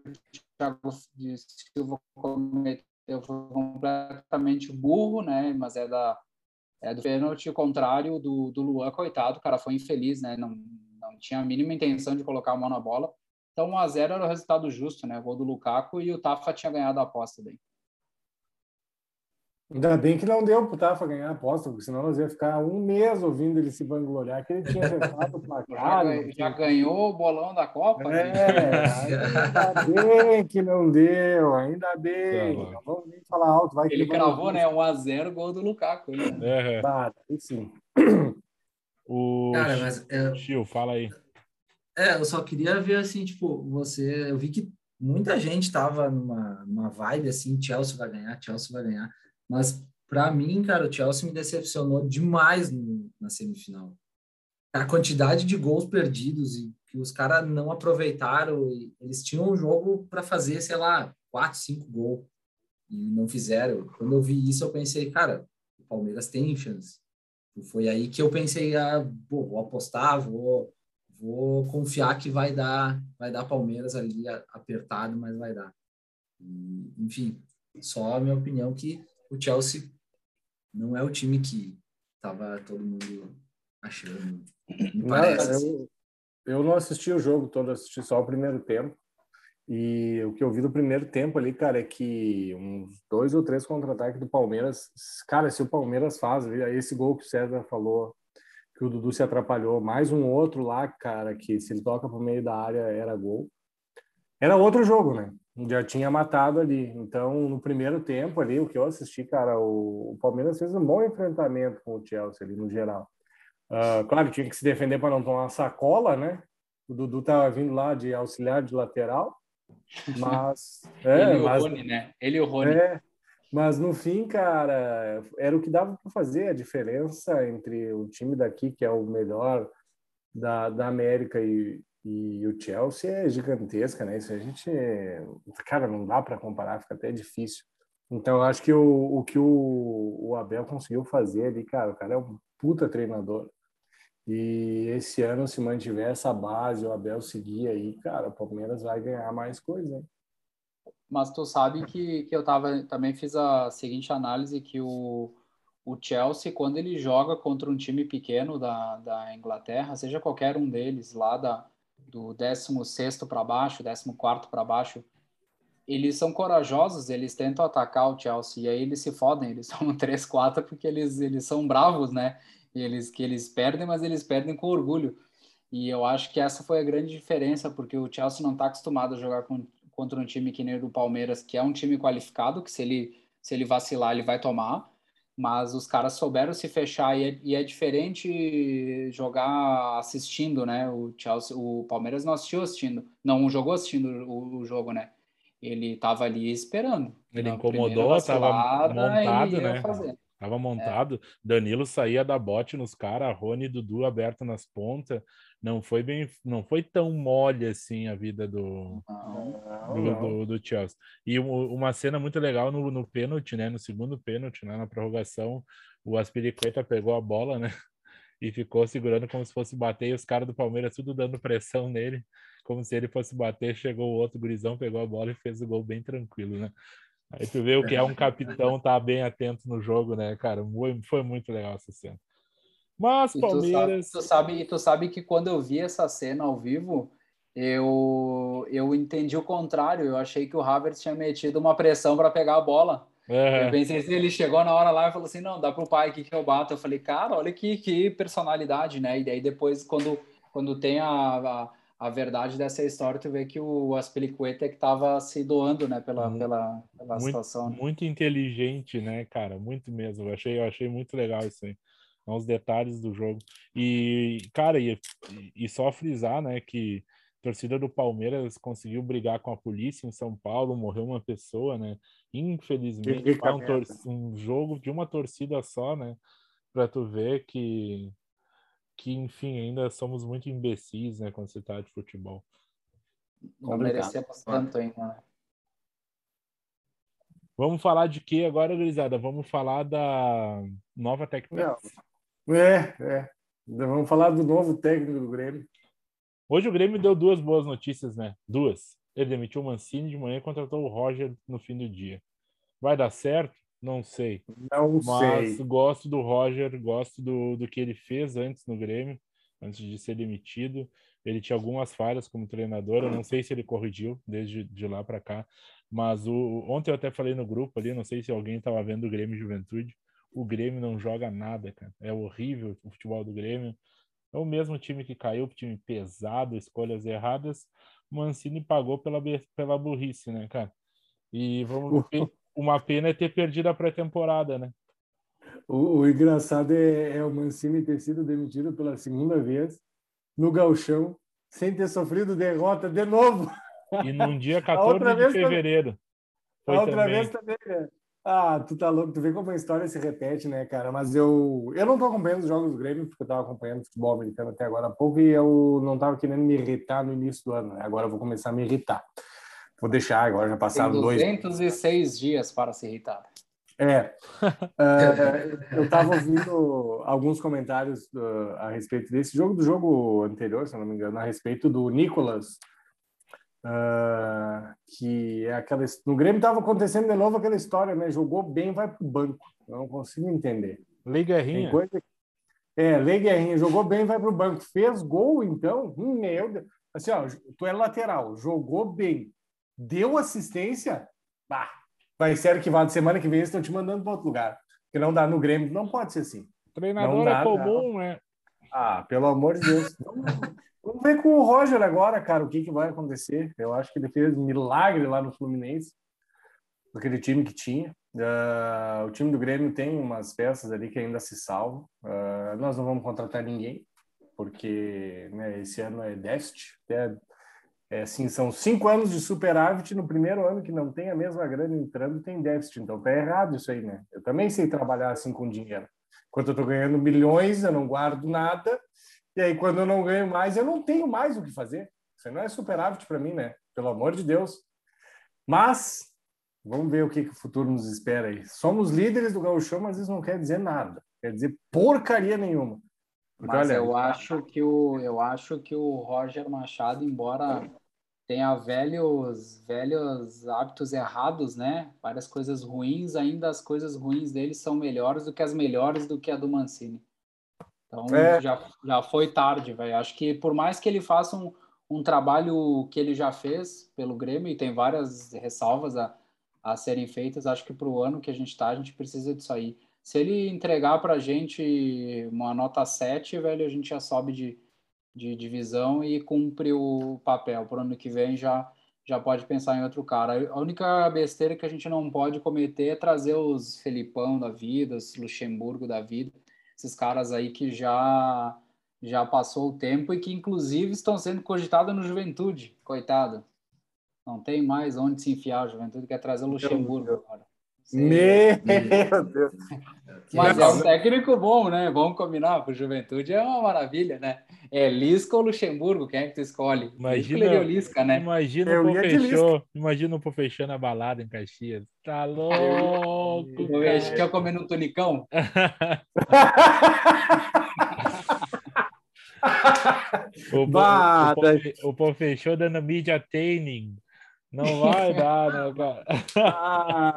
Thiago Silva cometeu foi completamente burro, né? Mas é da é do pênalti contrário do, do Luan, coitado, o cara foi infeliz, né? Não, não tinha a mínima intenção de colocar a mão na bola. Então 1 a 0 era o resultado justo, né? O gol do Lukaku e o Tafa tinha ganhado a aposta daí. Ainda bem que não deu pro Tafa ganhar a aposta, porque senão nós ia ficar um mês ouvindo ele se vangloriar que ele tinha acertado o <laughs> placar. Já, já ganhou o bolão da Copa? É, ainda bem que não deu, ainda bem. Tá não vamos nem falar alto. Vai ele cravou, né? 1x0 gol do Lukaku. Né? <laughs> É. Tá, sim. O Cara, mas, é... Fala aí. É, eu só queria ver assim, tipo, você. Eu vi que muita gente tava numa, numa vibe assim, Chelsea vai ganhar, Chelsea vai ganhar. Mas para mim, cara, o Chelsea me decepcionou demais na semifinal. A quantidade de gols perdidos e que os caras não aproveitaram, eles tinham um jogo para fazer, sei lá, quatro, cinco gols e não fizeram. Quando eu vi isso, eu pensei, cara, o Palmeiras tem chance. E foi aí que eu pensei, ah, pô, vou apostar, vou, vou confiar que vai dar, vai dar Palmeiras ali apertado, mas vai dar. E, enfim, só a minha opinião que o Chelsea não é o time que estava todo mundo achando. Me parece. Eu, eu não assisti o jogo todo, assisti só o primeiro tempo. E o que eu vi do primeiro tempo ali, cara, é que uns dois ou três contra-ataques do Palmeiras. Cara, se o Palmeiras faz, esse gol que o César falou, que o Dudu se atrapalhou, mais um outro lá, cara, que se ele toca pro meio da área era gol. Era outro jogo, né? Já tinha matado ali. Então, no primeiro tempo ali, o que eu assisti, cara, o, o Palmeiras fez um bom enfrentamento com o Chelsea ali no geral. Uh, claro, tinha que se defender para não tomar sacola, né? O Dudu tava vindo lá de auxiliar de lateral, mas <laughs> é, ele e o mas, Rony, né? Ele e o Rony. É, mas no fim, cara, era o que dava para fazer a diferença entre o time daqui, que é o melhor da, da América, e, e o Chelsea é gigantesca, né? Isso a gente, cara, não dá para comparar, fica até difícil. Então, eu acho que o, o que o, o Abel conseguiu fazer ali, cara, o cara é um puta treinador. E esse ano, se mantiver essa base, o Abel seguir aí, cara, o Palmeiras vai ganhar mais coisa, hein? Mas tu sabe que, que eu tava, também fiz a seguinte análise, que o, o Chelsea, quando ele joga contra um time pequeno da, da Inglaterra, seja qualquer um deles, lá da, do 16 para baixo, 14 para baixo, eles são corajosos, eles tentam atacar o Chelsea, e aí eles se fodem, eles <laughs> são 3-4 porque eles, eles são bravos, né? E eles, que eles perdem, mas eles perdem com orgulho. E eu acho que essa foi a grande diferença, porque o Chelsea não está acostumado a jogar com, contra um time que nem o do Palmeiras, que é um time qualificado, que se ele, se ele vacilar, ele vai tomar. Mas os caras souberam se fechar e é, e é diferente jogar assistindo, né? O Chelsea, o Palmeiras não assistiu assistindo, não jogou assistindo o, o jogo, né? Ele estava ali esperando. Ele incomodou, estava montado, né? Tava montado. É. Danilo saía da bote nos caras, Rony e Dudu aberto nas pontas. Não foi bem, não foi tão mole assim a vida do, não, do, do, do, Chelsea. E uma cena muito legal no, no pênalti, né? No segundo pênalti, né? na prorrogação, o Aspiricueta pegou a bola, né? E ficou segurando como se fosse bater, e os caras do Palmeiras tudo dando pressão nele, como se ele fosse bater. Chegou o outro gurizão, pegou a bola e fez o gol bem tranquilo, né? Aí tu vê o que é um <laughs> capitão tá bem atento no jogo, né, cara? Foi, muito legal essa cena. Mas Palmeiras. Tu sabe, tu sabe, tu sabe que quando eu vi essa cena ao vivo, eu, eu entendi o contrário. Eu achei que o Havertz tinha metido uma pressão para pegar a bola. Eu pensei assim, ele chegou na hora lá e falou assim: não, dá pro pai aqui que eu bato. Eu falei, cara, olha que, que personalidade, né? E daí depois, quando, quando tem a, a a verdade dessa história, tu vê que o Aspilicueta é que estava se doando, né, pela, muito, pela, pela muito, situação. Né? Muito inteligente, né, cara? Muito mesmo. Eu achei, eu achei muito legal isso aí. Os detalhes do jogo. E, cara, e, e só frisar, né, que a torcida do Palmeiras conseguiu brigar com a polícia em São Paulo, morreu uma pessoa, né? Infelizmente, um, um jogo de uma torcida só, né? Para tu ver que que, enfim, ainda somos muito imbecis, né, quando se trata de futebol. Não merecemos tanto ainda, né? Vamos falar de que agora, Grisada? Vamos falar da nova técnica. É, é. Vamos falar do novo técnico do Grêmio. Hoje o Grêmio deu duas boas notícias, né? Duas. Ele demitiu o Mancini de manhã e contratou o Roger no fim do dia. Vai dar certo? Não sei. Não mas sei. gosto do Roger, gosto do, do que ele fez antes no Grêmio, antes de ser demitido. Ele tinha algumas falhas como treinador, eu não sei se ele corrigiu desde de lá para cá, mas o, ontem eu até falei no grupo ali, não sei se alguém estava vendo o Grêmio Juventude, o Grêmio não joga nada, cara. É horrível o futebol do Grêmio. É o mesmo time que caiu, time pesado, escolhas erradas. Mancini pagou pela, pela burrice, né, cara? E vamos ver uma pena é ter perdido a pré-temporada, né? O, o engraçado é, é, o Mancini ter sido demitido pela segunda vez no galchão, sem ter sofrido derrota de novo. E num dia <laughs> 14 de fevereiro. Foi a outra também. vez também, né? Ah, tu tá louco, tu vê como a história se repete, né, cara? Mas eu, eu não tô acompanhando os jogos do Grêmio, porque eu tava acompanhando futebol americano até agora há pouco e eu não tava querendo me irritar no início do ano, né? Agora eu vou começar a me irritar. Vou deixar agora, já passaram Tem 206 dois... dias para se irritar. É. uh, <laughs> eu estava ouvindo alguns comentários uh, a respeito desse jogo, do jogo anterior, se não me engano, a respeito do Nicolas, uh, que é aquela. No Grêmio estava acontecendo de novo aquela história, né? Jogou bem, vai para o banco. Eu não consigo entender. Lei Guerrinha. Coisa, É, Lei Guerrinha jogou bem, vai para o banco. Fez gol, então? Hum, meu Deus. Assim, ó, tu é lateral, jogou bem, deu assistência, bah, vai ser que vai de semana que vem eles estão te mandando para outro lugar. Porque não dá no Grêmio, não pode ser assim. Treinador dá, é comum, não. né? Ah, pelo amor de Deus. Vamos ver com o Roger agora, cara, o que, que vai acontecer. Eu acho que ele fez um milagre lá no Fluminense, aquele time que tinha. Uh, o time do Grêmio tem umas peças ali que ainda se salvam. Uh, nós não vamos contratar ninguém, porque né, esse ano é déficit. É, assim, são cinco anos de superávit no primeiro ano que não tem a mesma grana entrando tem déficit. Então tá errado isso aí, né? Eu também sei trabalhar assim com dinheiro. Enquanto eu tô ganhando milhões, eu não guardo nada. E aí, quando eu não ganho mais, eu não tenho mais o que fazer. Isso não é superávit para mim, né? Pelo amor de Deus. Mas vamos ver o que, que o futuro nos espera aí. Somos líderes do Gauchão, mas isso não quer dizer nada. Quer dizer porcaria nenhuma. Porque, mas olha, eu acho que o eu acho que o Roger Machado, embora tenha velhos velhos hábitos errados, né? Várias coisas ruins, ainda as coisas ruins dele são melhores do que as melhores do que a do Mancini. Então é. já, já foi tarde, velho. Acho que por mais que ele faça um, um trabalho que ele já fez pelo Grêmio e tem várias ressalvas a, a serem feitas, acho que para o ano que a gente está, a gente precisa disso aí. Se ele entregar para a gente uma nota 7, velho, a gente já sobe de, de divisão e cumpre o papel. Para o ano que vem já, já pode pensar em outro cara. A única besteira que a gente não pode cometer é trazer os Felipão da vida, os Luxemburgo da vida, esses caras aí que já já passou o tempo e que inclusive estão sendo cogitados no Juventude, coitado. Não tem mais onde se enfiar, a Juventude quer trazer o Luxemburgo agora. Meu Deus. Mas é um técnico bom, né? Vamos combinar, para Juventude é uma maravilha, né? É Lisca ou Luxemburgo, quem é que tu escolhe? Imagina, o Lisca, né? Imagina o Pofechô, imagina o Pofechô na balada em Caxias. Tá louco, A gente quer comer um tonicão? <laughs> <laughs> o, bah, o, o, o Pofechô dando media training não vai dar, né, <laughs> cara?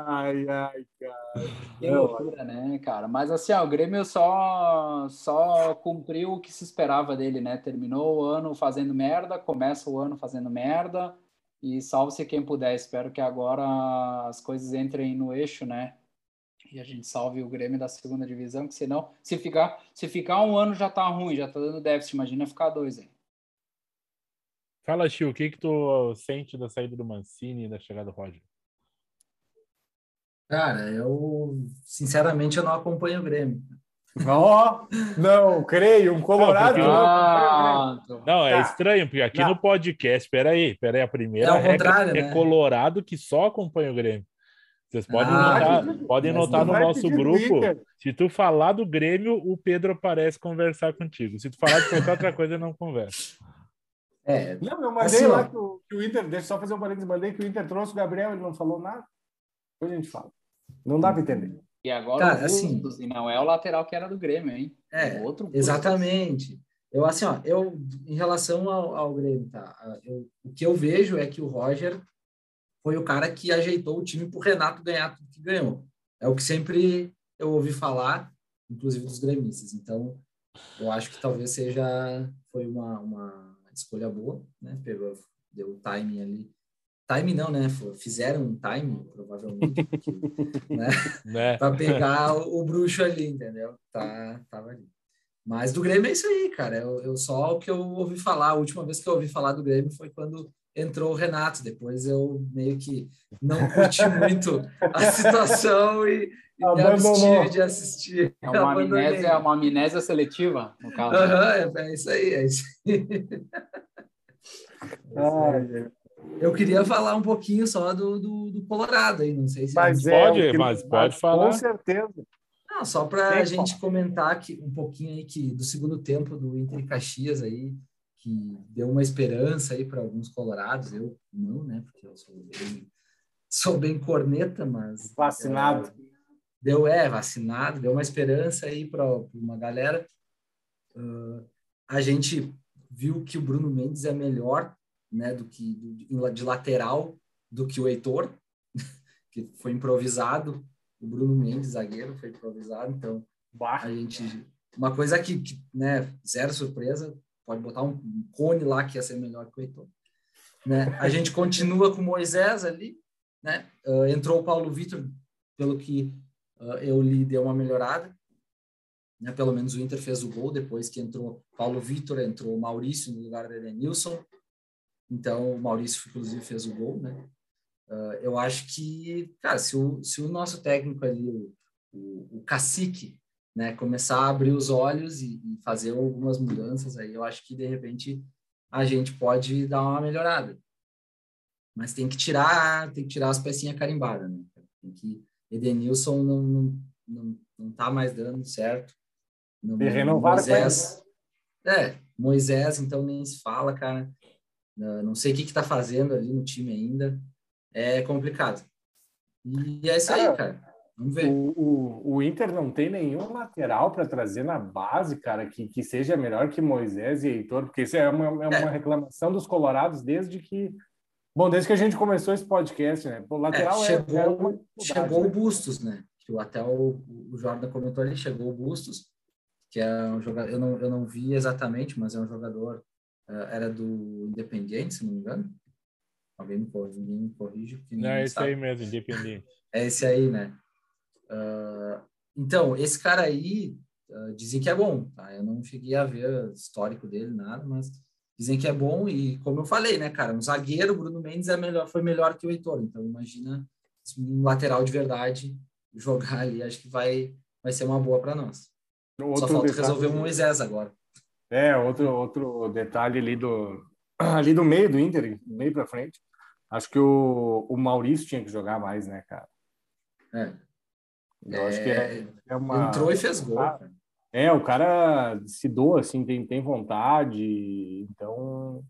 ai, ai, cara. Que loucura, né, cara? Mas assim, ó, o Grêmio só, só cumpriu o que se esperava dele, né? Terminou o ano fazendo merda, começa o ano fazendo merda e salve-se quem puder. Espero que agora as coisas entrem no eixo, né? E a gente salve o Grêmio da segunda divisão, que senão, se ficar, se ficar um ano já tá ruim, já tá dando déficit, imagina ficar dois aí. Fala, Chiu, o que que tu sente da saída do Mancini e da chegada do Roger? Cara, eu sinceramente eu não acompanho o Grêmio. Ó, <laughs> oh, não, creio, um colorado. Não, ah, não é tá. estranho, porque aqui não. no podcast, peraí, peraí, a primeira é, regra é né? colorado que só acompanha o Grêmio. Vocês podem ah, notar, podem notar no nosso grupo. Se tu falar do Grêmio, o Pedro aparece conversar contigo. Se tu falar de qualquer outra coisa, não conversa. É, não, eu mandei assim, lá que o, que o, Inter, deixa eu só fazer um parênteses, mandei que o Inter trouxe o Gabriel, ele não falou nada. Depois a gente fala. Não dá para entender. E agora Cara, o assim, e não é o lateral que era do Grêmio, hein? É, outro exatamente. Eu, assim, ó, eu, em relação ao, ao Grêmio, tá? Eu, o que eu vejo é que o Roger foi o cara que ajeitou o time para o Renato ganhar tudo que ganhou. É o que sempre eu ouvi falar, inclusive dos gremistas. Então, eu acho que talvez seja foi uma, uma escolha boa, né? Pegou, deu o timing ali. Time não, né? Fizeram um time, provavelmente, <laughs> né? né? para pegar o, o, bruxo ali, entendeu? Tá, tava ali. Mas do Grêmio é isso aí, cara. Eu, eu só o que eu ouvi falar, a última vez que eu ouvi falar do Grêmio foi quando entrou o Renato. Depois eu meio que não curti <laughs> muito a situação e, e me abstive de assistir. É uma amnésia, é uma amnésia seletiva, no caso. Uhum, é, é, isso aí, é isso aí. <laughs> Eu queria falar um pouquinho só do, do, do Colorado aí, não sei se mas é, pode, mas pode falar. Com certeza. Não, só para a gente comentar aqui um pouquinho aí que do segundo tempo do Inter e Caxias aí, que deu uma esperança aí para alguns colorados, eu não, né, porque eu sou bem, <laughs> sou bem corneta, mas vacinado. É, deu é vacinado, deu uma esperança aí para uma galera. Uh, a gente viu que o Bruno Mendes é melhor, né, do que do, de lateral do que o Heitor, <laughs> que foi improvisado. O Bruno Mendes zagueiro foi improvisado, então a gente uma coisa que, que, né, zero surpresa, pode botar um, cone lá que ia ser melhor que o Heitor. Né? A gente continua com Moisés ali, né? Uh, entrou o Paulo Vitor, pelo que uh, eu li, deu uma melhorada. Né? Pelo menos o Inter fez o gol depois que entrou Paulo Vitor, entrou Maurício no lugar de Edenilson. Então, o Maurício, inclusive, fez o gol, né? Uh, eu acho que, cara, se o, se o nosso técnico ali, o, o, o cacique, né, começar a abrir os olhos e, e, fazer algumas mudanças aí, eu acho que de repente a gente pode dar uma melhorada. Mas tem que tirar, tem que tirar as pecinhas carimbadas, né? Tem que Edenilson não não, não, não tá mais dando certo. Não, renovar Moisés, é, Moisés então nem se fala, cara. Não sei o que que tá fazendo ali no time ainda. É complicado. E é isso aí, cara. Vamos ver. O, o, o Inter não tem nenhum lateral para trazer na base, cara, que, que seja melhor que Moisés e Heitor, porque isso é uma, é uma é. reclamação dos colorados desde que. Bom, desde que a gente começou esse podcast, né? O lateral é, chegou, é chegou né? o Bustos, né? Que até o, o Jordan comentou ali, chegou o Bustos, que é um jogador, eu não, eu não vi exatamente, mas é um jogador, uh, era do Independiente, se não me engano. Alguém me corrige, me corrige. Não, é esse aí mesmo, Independiente. É esse aí, né? Uh, então, esse cara aí, uh, dizem que é bom, tá? Eu não cheguei a ver histórico dele, nada, mas dizem que é bom e, como eu falei, né, cara, um zagueiro, Bruno Mendes é melhor, foi melhor que o Heitor, então imagina um lateral de verdade <laughs> jogar ali, acho que vai, vai ser uma boa para nós. Outro Só falta resolver o Moisés agora. É, outro, outro detalhe ali do, <clears throat> ali do meio do Inter, meio para frente, acho que o, o Maurício tinha que jogar mais, né, cara? É. Eu é, acho que é, é, é uma. Entrou e fez gol. Ah, é, o cara se doa, assim, tem, tem vontade, então.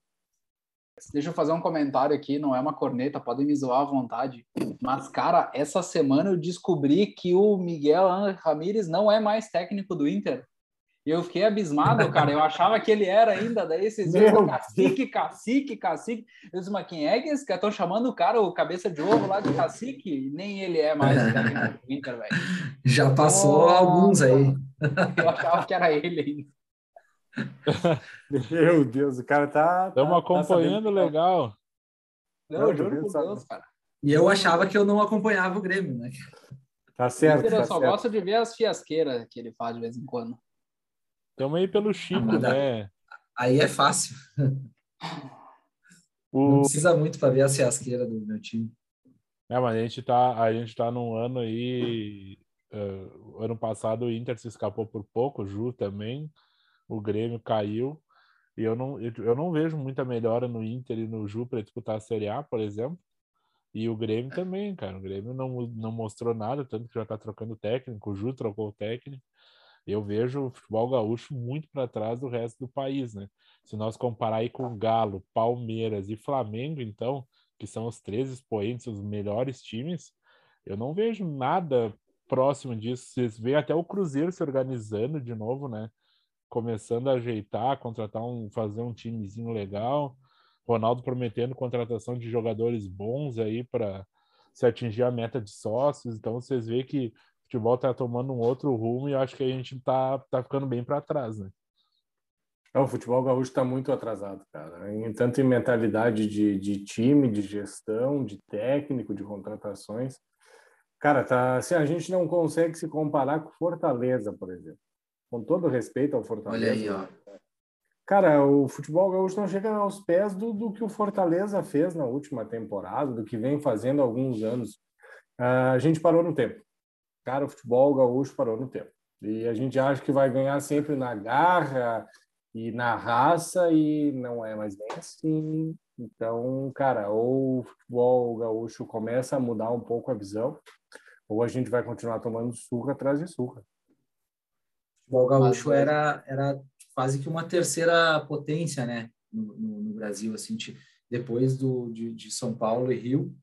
Deixa eu fazer um comentário aqui, não é uma corneta, podem me zoar à vontade. Mas, cara, essa semana eu descobri que o Miguel Ramírez não é mais técnico do Inter. E eu fiquei abismado, cara. Eu achava que ele era ainda. Daí esses dias, cacique, cacique, cacique. Eu disse, mas quem é que esse que estão chamando o cara, o cabeça de ovo lá de cacique? Nem ele é mais o Inter, velho. Já passou oh, alguns aí. <laughs> Eu achava que era ele ainda. Meu Deus, o cara tá. Estamos tá, acompanhando tá legal. Não, eu juro por Deus, cara. E eu achava que eu não acompanhava o Grêmio, né? Tá certo. Eu tá só certo. gosto de ver as fiasqueiras que ele faz de vez em quando. Estamos aí pelo Chico, ah, né? Aí é fácil. O... Não precisa muito para ver a fiasqueira do meu time. É, mas a gente tá, a gente tá num ano aí. Uh, ano passado o Inter se escapou por pouco, o Ju também. O Grêmio caiu. E eu não, eu não vejo muita melhora no Inter e no Ju para disputar a Série A, por exemplo. E o Grêmio também, cara. O Grêmio não, não mostrou nada, tanto que já tá trocando técnico. O Ju trocou o técnico eu vejo o futebol gaúcho muito para trás do resto do país, né? Se nós comparar aí com Galo, Palmeiras e Flamengo, então, que são os três expoentes, os melhores times, eu não vejo nada próximo disso. Vocês veem até o Cruzeiro se organizando de novo, né? Começando a ajeitar, contratar um, fazer um timezinho legal. Ronaldo prometendo contratação de jogadores bons aí para se atingir a meta de sócios. Então vocês veem que futebol tá tomando um outro rumo e eu acho que a gente tá, tá ficando bem para trás, né? Não, o futebol gaúcho está muito atrasado, cara. Em, tanto em mentalidade de, de time, de gestão, de técnico, de contratações. Cara, tá, assim, a gente não consegue se comparar com Fortaleza, por exemplo. Com todo respeito ao Fortaleza. Olha aí, ó. Cara, o futebol gaúcho não chega aos pés do, do que o Fortaleza fez na última temporada, do que vem fazendo há alguns anos. Uh, a gente parou no tempo. Cara, o futebol gaúcho parou no tempo. E a gente acha que vai ganhar sempre na garra e na raça e não é mais bem assim. Então, cara, ou o futebol gaúcho começa a mudar um pouco a visão, ou a gente vai continuar tomando surra atrás de surra. O futebol gaúcho era, era quase que uma terceira potência, né, no, no, no Brasil, assim, depois do, de, de, São Paulo e Rio,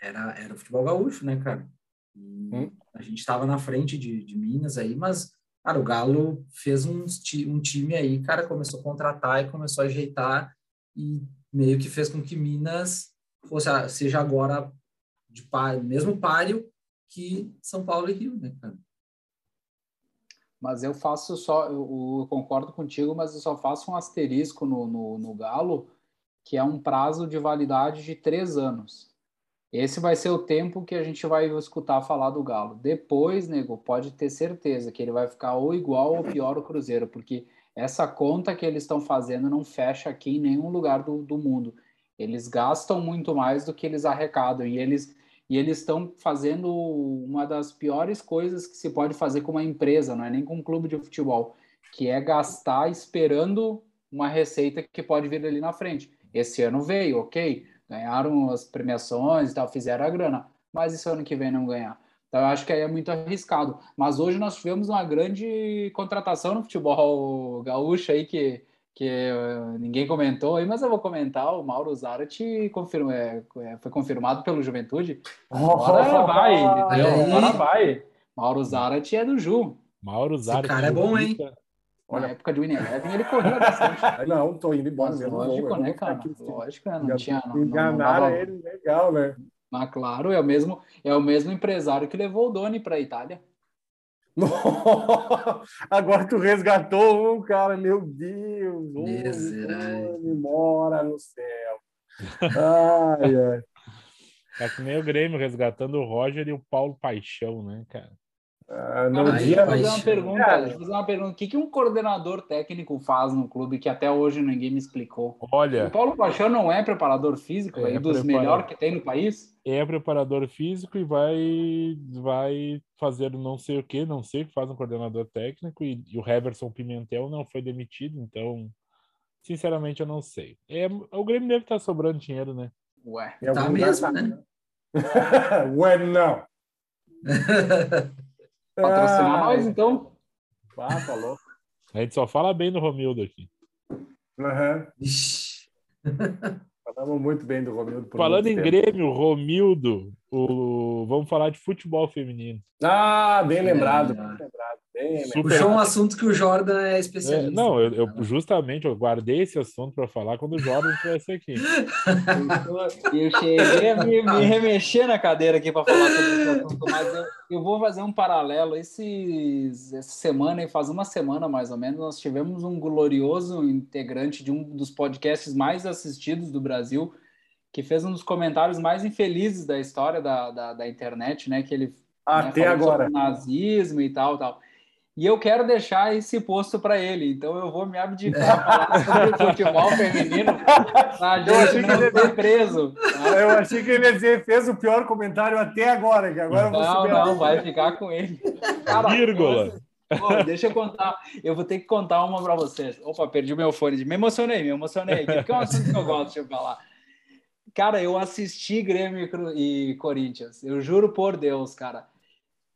era, era o futebol gaúcho, né, cara? Hum. A gente estava na frente de, de Minas aí, mas, cara, o Galo fez um, um time aí, cara, começou a contratar e começou a ajeitar e meio que fez com que Minas fosse, seja agora de par, mesmo páreo que São Paulo e Rio, né, cara? mas eu faço só, eu, eu concordo contigo, mas eu só faço um asterisco no, no, no Galo, que é um prazo de validade de três anos. Esse vai ser o tempo que a gente vai escutar falar do Galo. Depois, nego, pode ter certeza que ele vai ficar ou igual ou pior o Cruzeiro, porque essa conta que eles estão fazendo não fecha aqui em nenhum lugar do, do mundo. Eles gastam muito mais do que eles arrecadam e eles e eles estão fazendo uma das piores coisas que se pode fazer com uma empresa, não é nem com um clube de futebol, que é gastar esperando uma receita que pode vir ali na frente. Esse ano veio, ok, ganharam as premiações e tal, fizeram a grana, mas esse ano que vem não ganhar. Então eu acho que aí é muito arriscado. Mas hoje nós tivemos uma grande contratação no futebol gaúcho aí que que uh, ninguém comentou aí, mas eu vou comentar. O Mauro Zarate confirma, é, é, foi confirmado pelo Juventude. Agora vai, entendeu? Agora vai. Mauro Zarate é do Ju. Mauro Zarate. Esse cara é bom, hein? Na época de Winnie Eleven, ele corria bastante. <laughs> não, tô indo embora mesmo. Lógico, né, cara? Lógico, né? Não tinha. Não, Enganaram não ele, legal, né? Mas claro, é o mesmo, é o mesmo empresário que levou o Doni para a Itália. <laughs> Agora tu resgatou um, cara, meu Deus. Miserável. mora no céu. Ai, ai. <laughs> É que nem o Grêmio resgatando o Roger e o Paulo Paixão, né, cara? No ah, dia... Deixa eu fazer uma pergunta. Fazer uma pergunta. O que, que um coordenador técnico faz no clube que até hoje ninguém me explicou? Olha. O Paulo Paixão não é preparador físico, é, é dos melhores que tem no país? É preparador físico e vai, vai fazer não sei o que, não sei o que faz um coordenador técnico. E, e o Heverson Pimentel não foi demitido, então, sinceramente, eu não sei. É, o Grêmio deve estar sobrando dinheiro, né? Ué, tá mesmo, né? <laughs> Ué, não. <laughs> Patrocinar ah, nós, então. Ah, falou. A gente só fala bem do Romildo aqui. Uhum. Falamos muito bem do Romildo. Falando em tempo. Grêmio, Romildo, o... vamos falar de futebol feminino. Ah, bem lembrado, é. bem lembrado. Bem Super... Puxou um assunto que o Jordan é especialista. É, não, eu, eu, justamente eu guardei esse assunto para falar quando o Jordan estivesse aqui. E eu cheguei a me, me, remexer na cadeira aqui para falar sobre esse assunto, mas eu, eu vou fazer um paralelo. Esses, essa semana, e faz uma semana mais ou menos, nós tivemos um glorioso integrante de um dos podcasts mais assistidos do Brasil, que fez um dos comentários mais infelizes da história da, da, da internet, né? Que ele né, até né, agora nazismo e tal, tal. E eu quero deixar esse posto para ele, então eu vou me abdicar falar sobre futebol feminino para não ser preso. Tá? Eu achei que ele ia dizer, fez o pior comentário até agora, que agora não, eu vou Não, vai ficar com ele. Cara, Vírgula. Pô, deixa eu contar, eu vou ter que contar uma para vocês. Opa, perdi o meu fone, me emocionei, me emocionei, porque é um assunto que eu gosto de falar. Cara, eu assisti Grêmio e Corinthians, eu juro por Deus, cara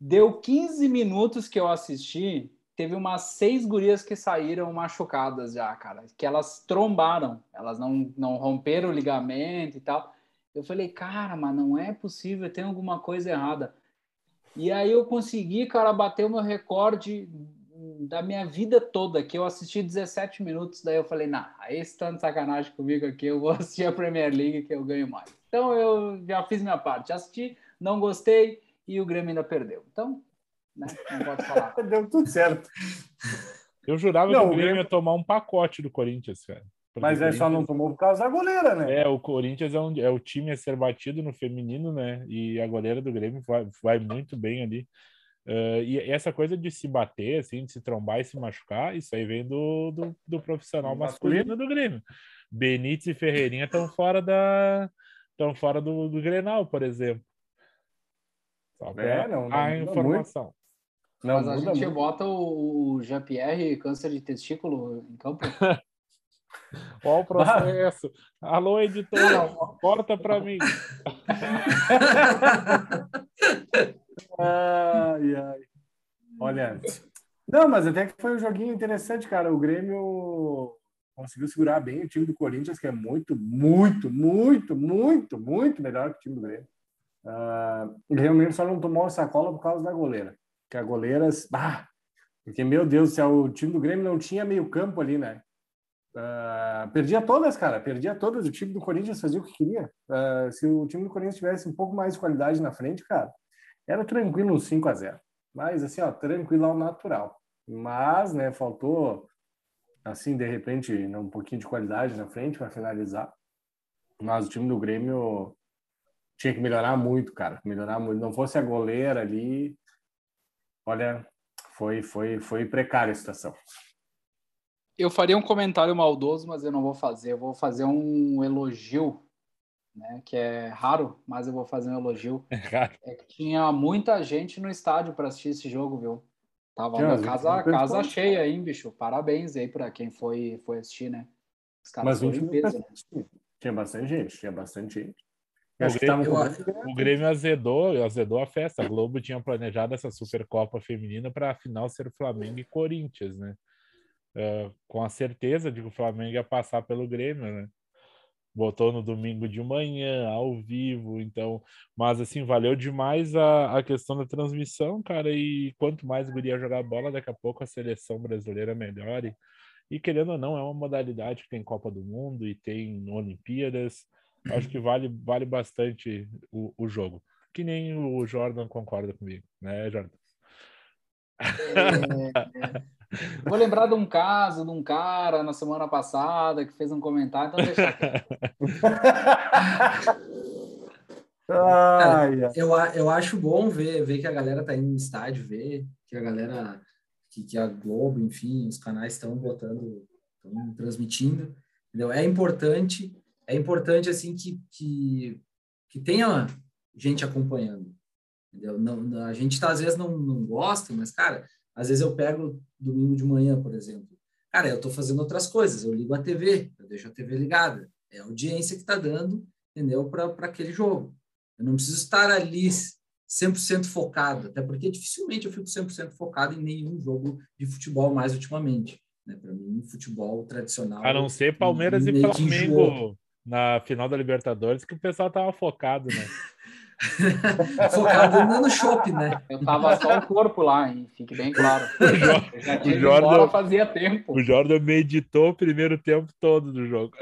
Deu 15 minutos que eu assisti, teve umas seis gurias que saíram machucadas já, cara. Que elas trombaram, elas não, não romperam o ligamento e tal. Eu falei, cara, mas não é possível, tem alguma coisa errada. E aí eu consegui, cara, bater o meu recorde da minha vida toda, que eu assisti 17 minutos, daí eu falei, nah, aí está sacanagem comigo aqui, eu vou <laughs> assistir a Premier League que eu ganho mais. Então eu já fiz minha parte, assisti, não gostei, e o Grêmio ainda perdeu. Então, né, não posso falar. <laughs> Deu tudo certo. Eu jurava não, que o Grêmio, Grêmio ia tomar um pacote do Corinthians, cara. Mas aí só não tomou por causa da goleira, né? É, o Corinthians é, um, é, o time a ser batido no feminino, né? E a goleira do Grêmio vai, vai muito bem ali. Uh, e essa coisa de se bater, assim, de se trombar e se machucar, isso aí vem do, do, do profissional masculino. masculino do Grêmio. Benítez e Ferreirinha estão fora da estão fora do, do Grenal, por exemplo. Só é, não, não, a informação. Não, Mas a gente muito. bota o, Jean-Pierre câncer de testículo em campo. <laughs> Qual o processo? Alô, editor, corta para <laughs> mim. ai, ai. Olha, não, mas até que foi um joguinho interessante, cara. O Grêmio conseguiu segurar bem o time do Corinthians, que é muito, muito, muito, muito, muito melhor que o time do Grêmio. Uh, realmente só não tomou sacola por causa da goleira. Que a goleira. Ah, porque, meu Deus céu, o time do Grêmio não tinha meio campo ali, né? Uh, perdia todas, cara, perdia todas. O time do Corinthians fazia o que queria. Uh, se o time do Corinthians tivesse um pouco mais de qualidade na frente, cara, era tranquilo um 5 a 0 Mas, assim, ó, tranquilo ao natural. mas, né, faltou, assim, de repente, um pouquinho de qualidade na frente para finalizar. Mas o time do Grêmio tinha que melhorar muito, cara, melhorar muito. Não fosse a goleira ali, olha, foi, foi, foi precária a situação. Eu faria um comentário maldoso, mas eu não vou fazer. Eu vou fazer um elogio, né? Que é raro, mas eu vou fazer um elogio. <laughs> É que tinha muita gente no estádio para assistir esse jogo, viu? Tava Tinha, a gente, casa, casa cheia, hein, bicho? Parabéns aí para quem foi, foi assistir, né? Os caras Mas foram 20 em peso, né? tinha bastante gente, tinha bastante gente. O Eu acho que Grêmio- eu- com O Grêmio azedou, azedou a festa. A Globo tinha planejado essa Supercopa Feminina para a final ser Flamengo e Corinthians, né? É, com a certeza de que o Flamengo ia passar pelo Grêmio, né? Botou no domingo de manhã, ao vivo, então. Mas, assim, valeu demais a, a questão da transmissão, cara. E quanto mais Guria jogar bola, daqui a pouco a seleção brasileira melhore. E querendo ou não, é uma modalidade que tem Copa do Mundo e tem Olimpíadas. Acho que vale, vale bastante o, o jogo. Que nem o Jordan concorda comigo, né, Jordan? Vou lembrar de um caso de um cara na semana passada que fez um comentário, então deixa ai. Eu, eu acho bom ver, ver que a galera tá indo no estádio, ver que a galera, que, que a Globo, enfim, os canais estão botando, estão transmitindo, entendeu? É importante, é importante, assim, que, que, que tenha gente acompanhando, entendeu? Não, a gente, tá, às vezes, não, não gosta, mas, cara, às vezes eu pego domingo de manhã, por exemplo, cara, eu tô fazendo outras coisas, eu ligo a TV, eu deixo a TV ligada, é a audiência que tá dando, entendeu, para aquele jogo. Eu não preciso estar ali 100% focado, até porque dificilmente eu fico 100% focado em nenhum jogo de futebol mais ultimamente. Né? Para mim, futebol tradicional. A não ser Palmeiras e. Flamengo na final da Libertadores, que o pessoal tava focado, né? <laughs> focado no- no shopping, né? Eu tava só o corpo lá, hein? Fique bem claro. <laughs> Eu já o Jordan- fazia tempo. O Jordan meditou o primeiro tempo todo do jogo.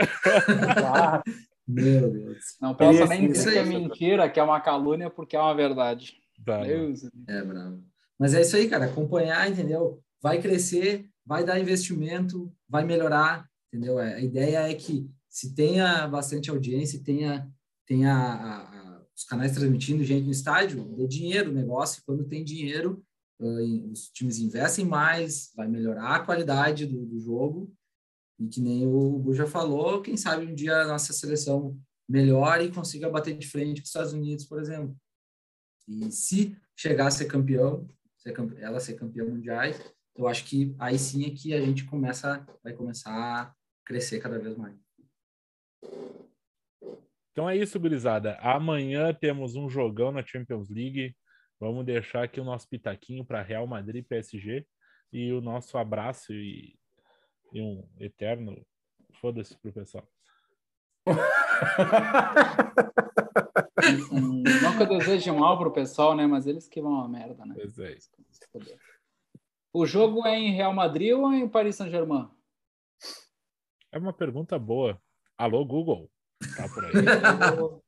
Ah, <laughs> Meu Deus. Não posso Esse- nem dizer que é mentira, que é uma calúnia, porque é uma verdade. Tá? Deus. É bravo. Mas é isso aí, cara. Acompanhar, entendeu? Vai crescer, vai dar investimento, vai melhorar, entendeu? É, A ideia é que se tenha bastante audiência, tenha, tenha a- a- os canais transmitindo gente no estádio, dê dinheiro o negócio. Quando tem dinheiro, ah, os times investem mais, vai melhorar a qualidade do, do jogo. E que nem o Bu já falou, quem sabe um dia a nossa seleção melhore e consiga bater de frente com os Estados Unidos, por exemplo. E se chegar a ser campeão, ela ser campeã mundial, eu acho que aí sim é que a gente começa, vai começar a crescer cada vez mais. Então é isso, gurizada. Amanhã temos um jogão na Champions League. Vamos deixar aqui o nosso pitaquinho para Real Madrid e PSG. E o nosso abraço e, e um eterno foda-se pro pessoal. <laughs> Não que eu deseje mal pro pessoal, né? Mas eles que vão a merda, né? Pois é. O jogo é em Real Madrid ou em Paris Saint-Germain? É uma pergunta boa. Alô, Google. Tá por aí.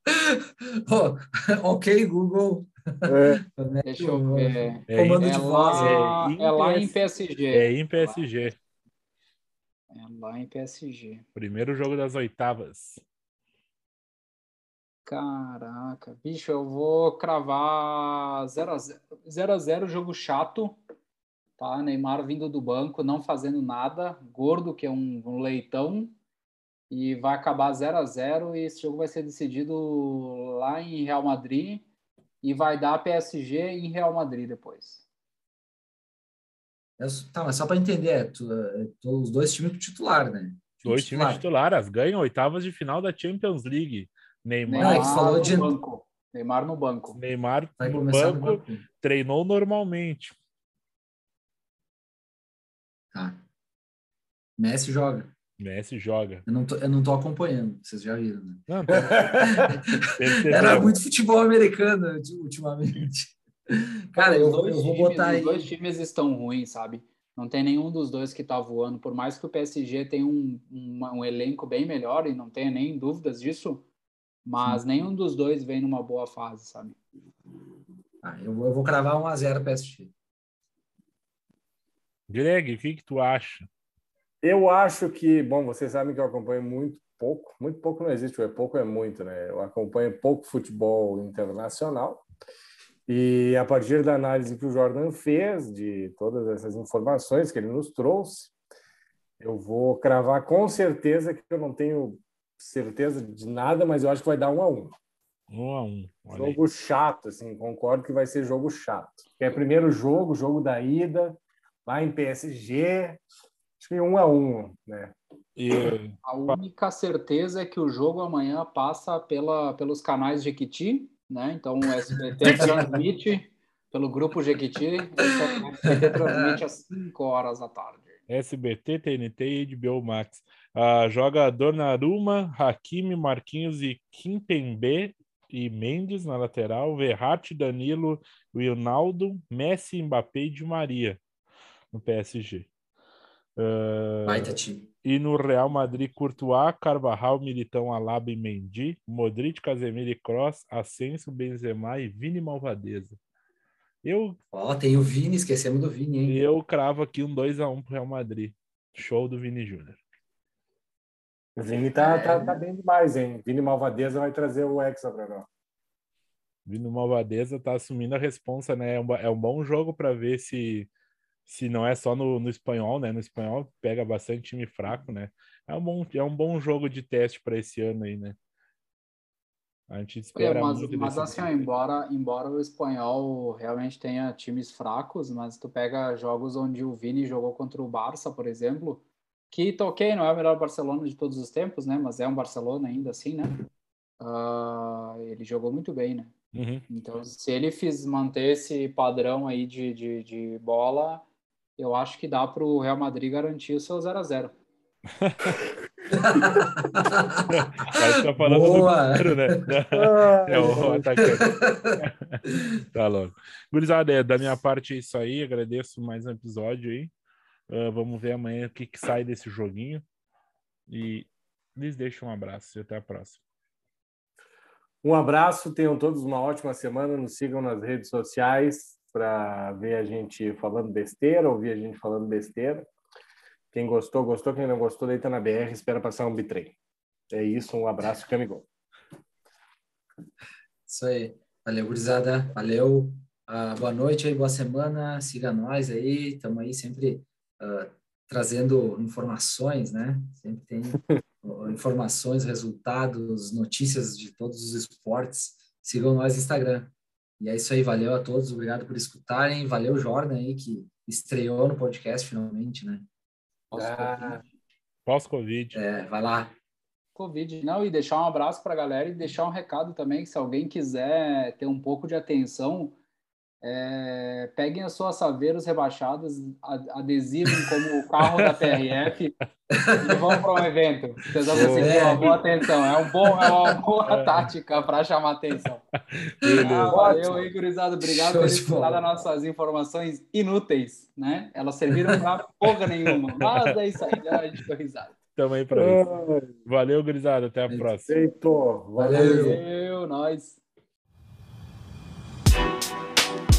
<laughs> Oh, ok, Google. é, Deixa eu ver. É, Comando É de voz. lá, É, é lá em PS. PSG. É em PSG. É lá em PSG. Primeiro jogo das oitavas. Caraca, bicho, eu vou cravar 0 a 0 0 a 0 jogo chato, tá? Neymar vindo do banco, não fazendo nada, gordo que é um, um leitão e vai acabar 0 a 0 e esse jogo vai ser decidido lá em Real Madrid e vai dar PSG em Real Madrid depois. É, tá, mas só para entender, é, tu- é, tu- os dois times titular, né? Time Dois times titulares ganham oitavas de final da Champions League. Neymar, Ah, que você falou no de- banco. Neymar no banco. Neymar Vai no banco banco. treinou normalmente. Tá. Messi joga. Messi joga. Eu não tô, eu não tô acompanhando, vocês já viram, né? Não. <laughs> Era muito futebol americano ultimamente. Cara, eu, eu vou times- botar aí. Os dois times estão ruins, sabe? Não tem nenhum dos dois que tá voando. Por mais que o PSG tenha um, uma- um elenco bem melhor, e não tenha nem dúvidas disso, mas nenhum dos dois vem numa boa fase, sabe? Ah, eu, vou, eu vou cravar 1x0 PSG. Greg, o que, que tu acha? Eu acho que, bom, vocês sabem que eu acompanho muito pouco, muito pouco não existe, é pouco é muito, né? Eu acompanho pouco futebol internacional. E a partir da análise que o Jordan fez, de todas essas informações que ele nos trouxe, eu vou cravar com certeza que eu não tenho certeza de nada, mas eu acho que vai dar um a um. Um a um. Jogo aí. chato, assim, concordo que vai ser jogo chato. É primeiro jogo, jogo da ida, lá em PSG, acho que um a um, né? E... A única certeza é que o jogo amanhã passa pela, pelos canais Jequiti, né? Então o SBT <laughs> transmite pelo grupo Jequiti, o SBT transmite às 5 horas da tarde. SBT, TNT e HBO Max. Ah, joga Donnarumma, Hakimi, Marquinhos e Kimpembe e Mendes na lateral, Verratti, Danilo, Ronaldo, Messi, Mbappé e Di Maria no PSG. Uh, Baita time. E no Real Madrid, Courtois, Carvajal, Militão, Alaba e Mendy, Modric, Casemiro e Cross, Asensio, Benzema e Vini Malvadeza. Eu... Ó, oh, tem o Vini, esquecemos do Vini, hein? Eu cravo aqui um 2x1 pro Real Madrid. Show do Vini Júnior. O Vini tá, é... tá, tá, bem demais, hein? Vini Malvadeza vai trazer o Hexa para nós. Vini Malvadeza tá assumindo a responsa, né? É um, é um bom jogo para ver se se não é só no, no espanhol, né? No espanhol pega bastante time fraco, né? É um bom, é um bom jogo de teste para esse ano aí, né? A gente espera é, mas, muito mas assim, embora, embora o espanhol realmente tenha times fracos, mas tu pega jogos onde o Vini jogou contra o Barça, por exemplo, que toquei, não é o melhor Barcelona de todos os tempos, né? Mas é um Barcelona ainda assim, né? Uh, ele jogou muito bem, né? Uhum. Então, se ele fiz manter esse padrão aí de, de, de bola, eu acho que dá para o Real Madrid garantir o seu 0 a 0 <laughs> tá falando Boa. do né? <laughs> É o atacante. tá louco. Gurizada, é, da minha parte é isso aí. Agradeço mais um episódio aí. Uh, vamos ver amanhã o que, que sai desse joguinho. E lhes deixo um abraço e até a próxima. Um abraço, tenham todos uma ótima semana. Nos sigam nas redes sociais para ver a gente falando besteira, ouvir a gente falando besteira. Quem gostou, gostou. Quem não gostou, deita na BR, espera passar um bitrem. É isso, um abraço, Camigol. Isso aí. Valeu, gurizada. Valeu. Uh, boa noite aí, boa semana. Siga nós aí. Estamos aí sempre uh, trazendo informações, né? Sempre tem <laughs> informações, resultados, notícias de todos os esportes. Sigam nós no Instagram. E é isso aí, valeu a todos, obrigado por escutarem. Valeu, Jordan aí, que estreou no podcast finalmente, né? Pós-Covid. É, vai lá. Covid, não, e deixar um abraço para a galera e deixar um recado também, que se alguém quiser ter um pouco de atenção, é, peguem as suas saveiros rebaixadas, adesivem como o carro da PRF e vão para um evento. Vocês vão conseguir uma boa atenção. É, um bom, é uma <laughs> boa tática para chamar atenção. Ah, valeu, Igorizado. Obrigado por ter escutado as nossas informações inúteis. Né? Elas serviram para porra nenhuma. Mas é isso aí, a gente foi risado. Tamo aí para isso. Valeu, gurizada. Até a próxima. Feito. Valeu. Valeu, nós.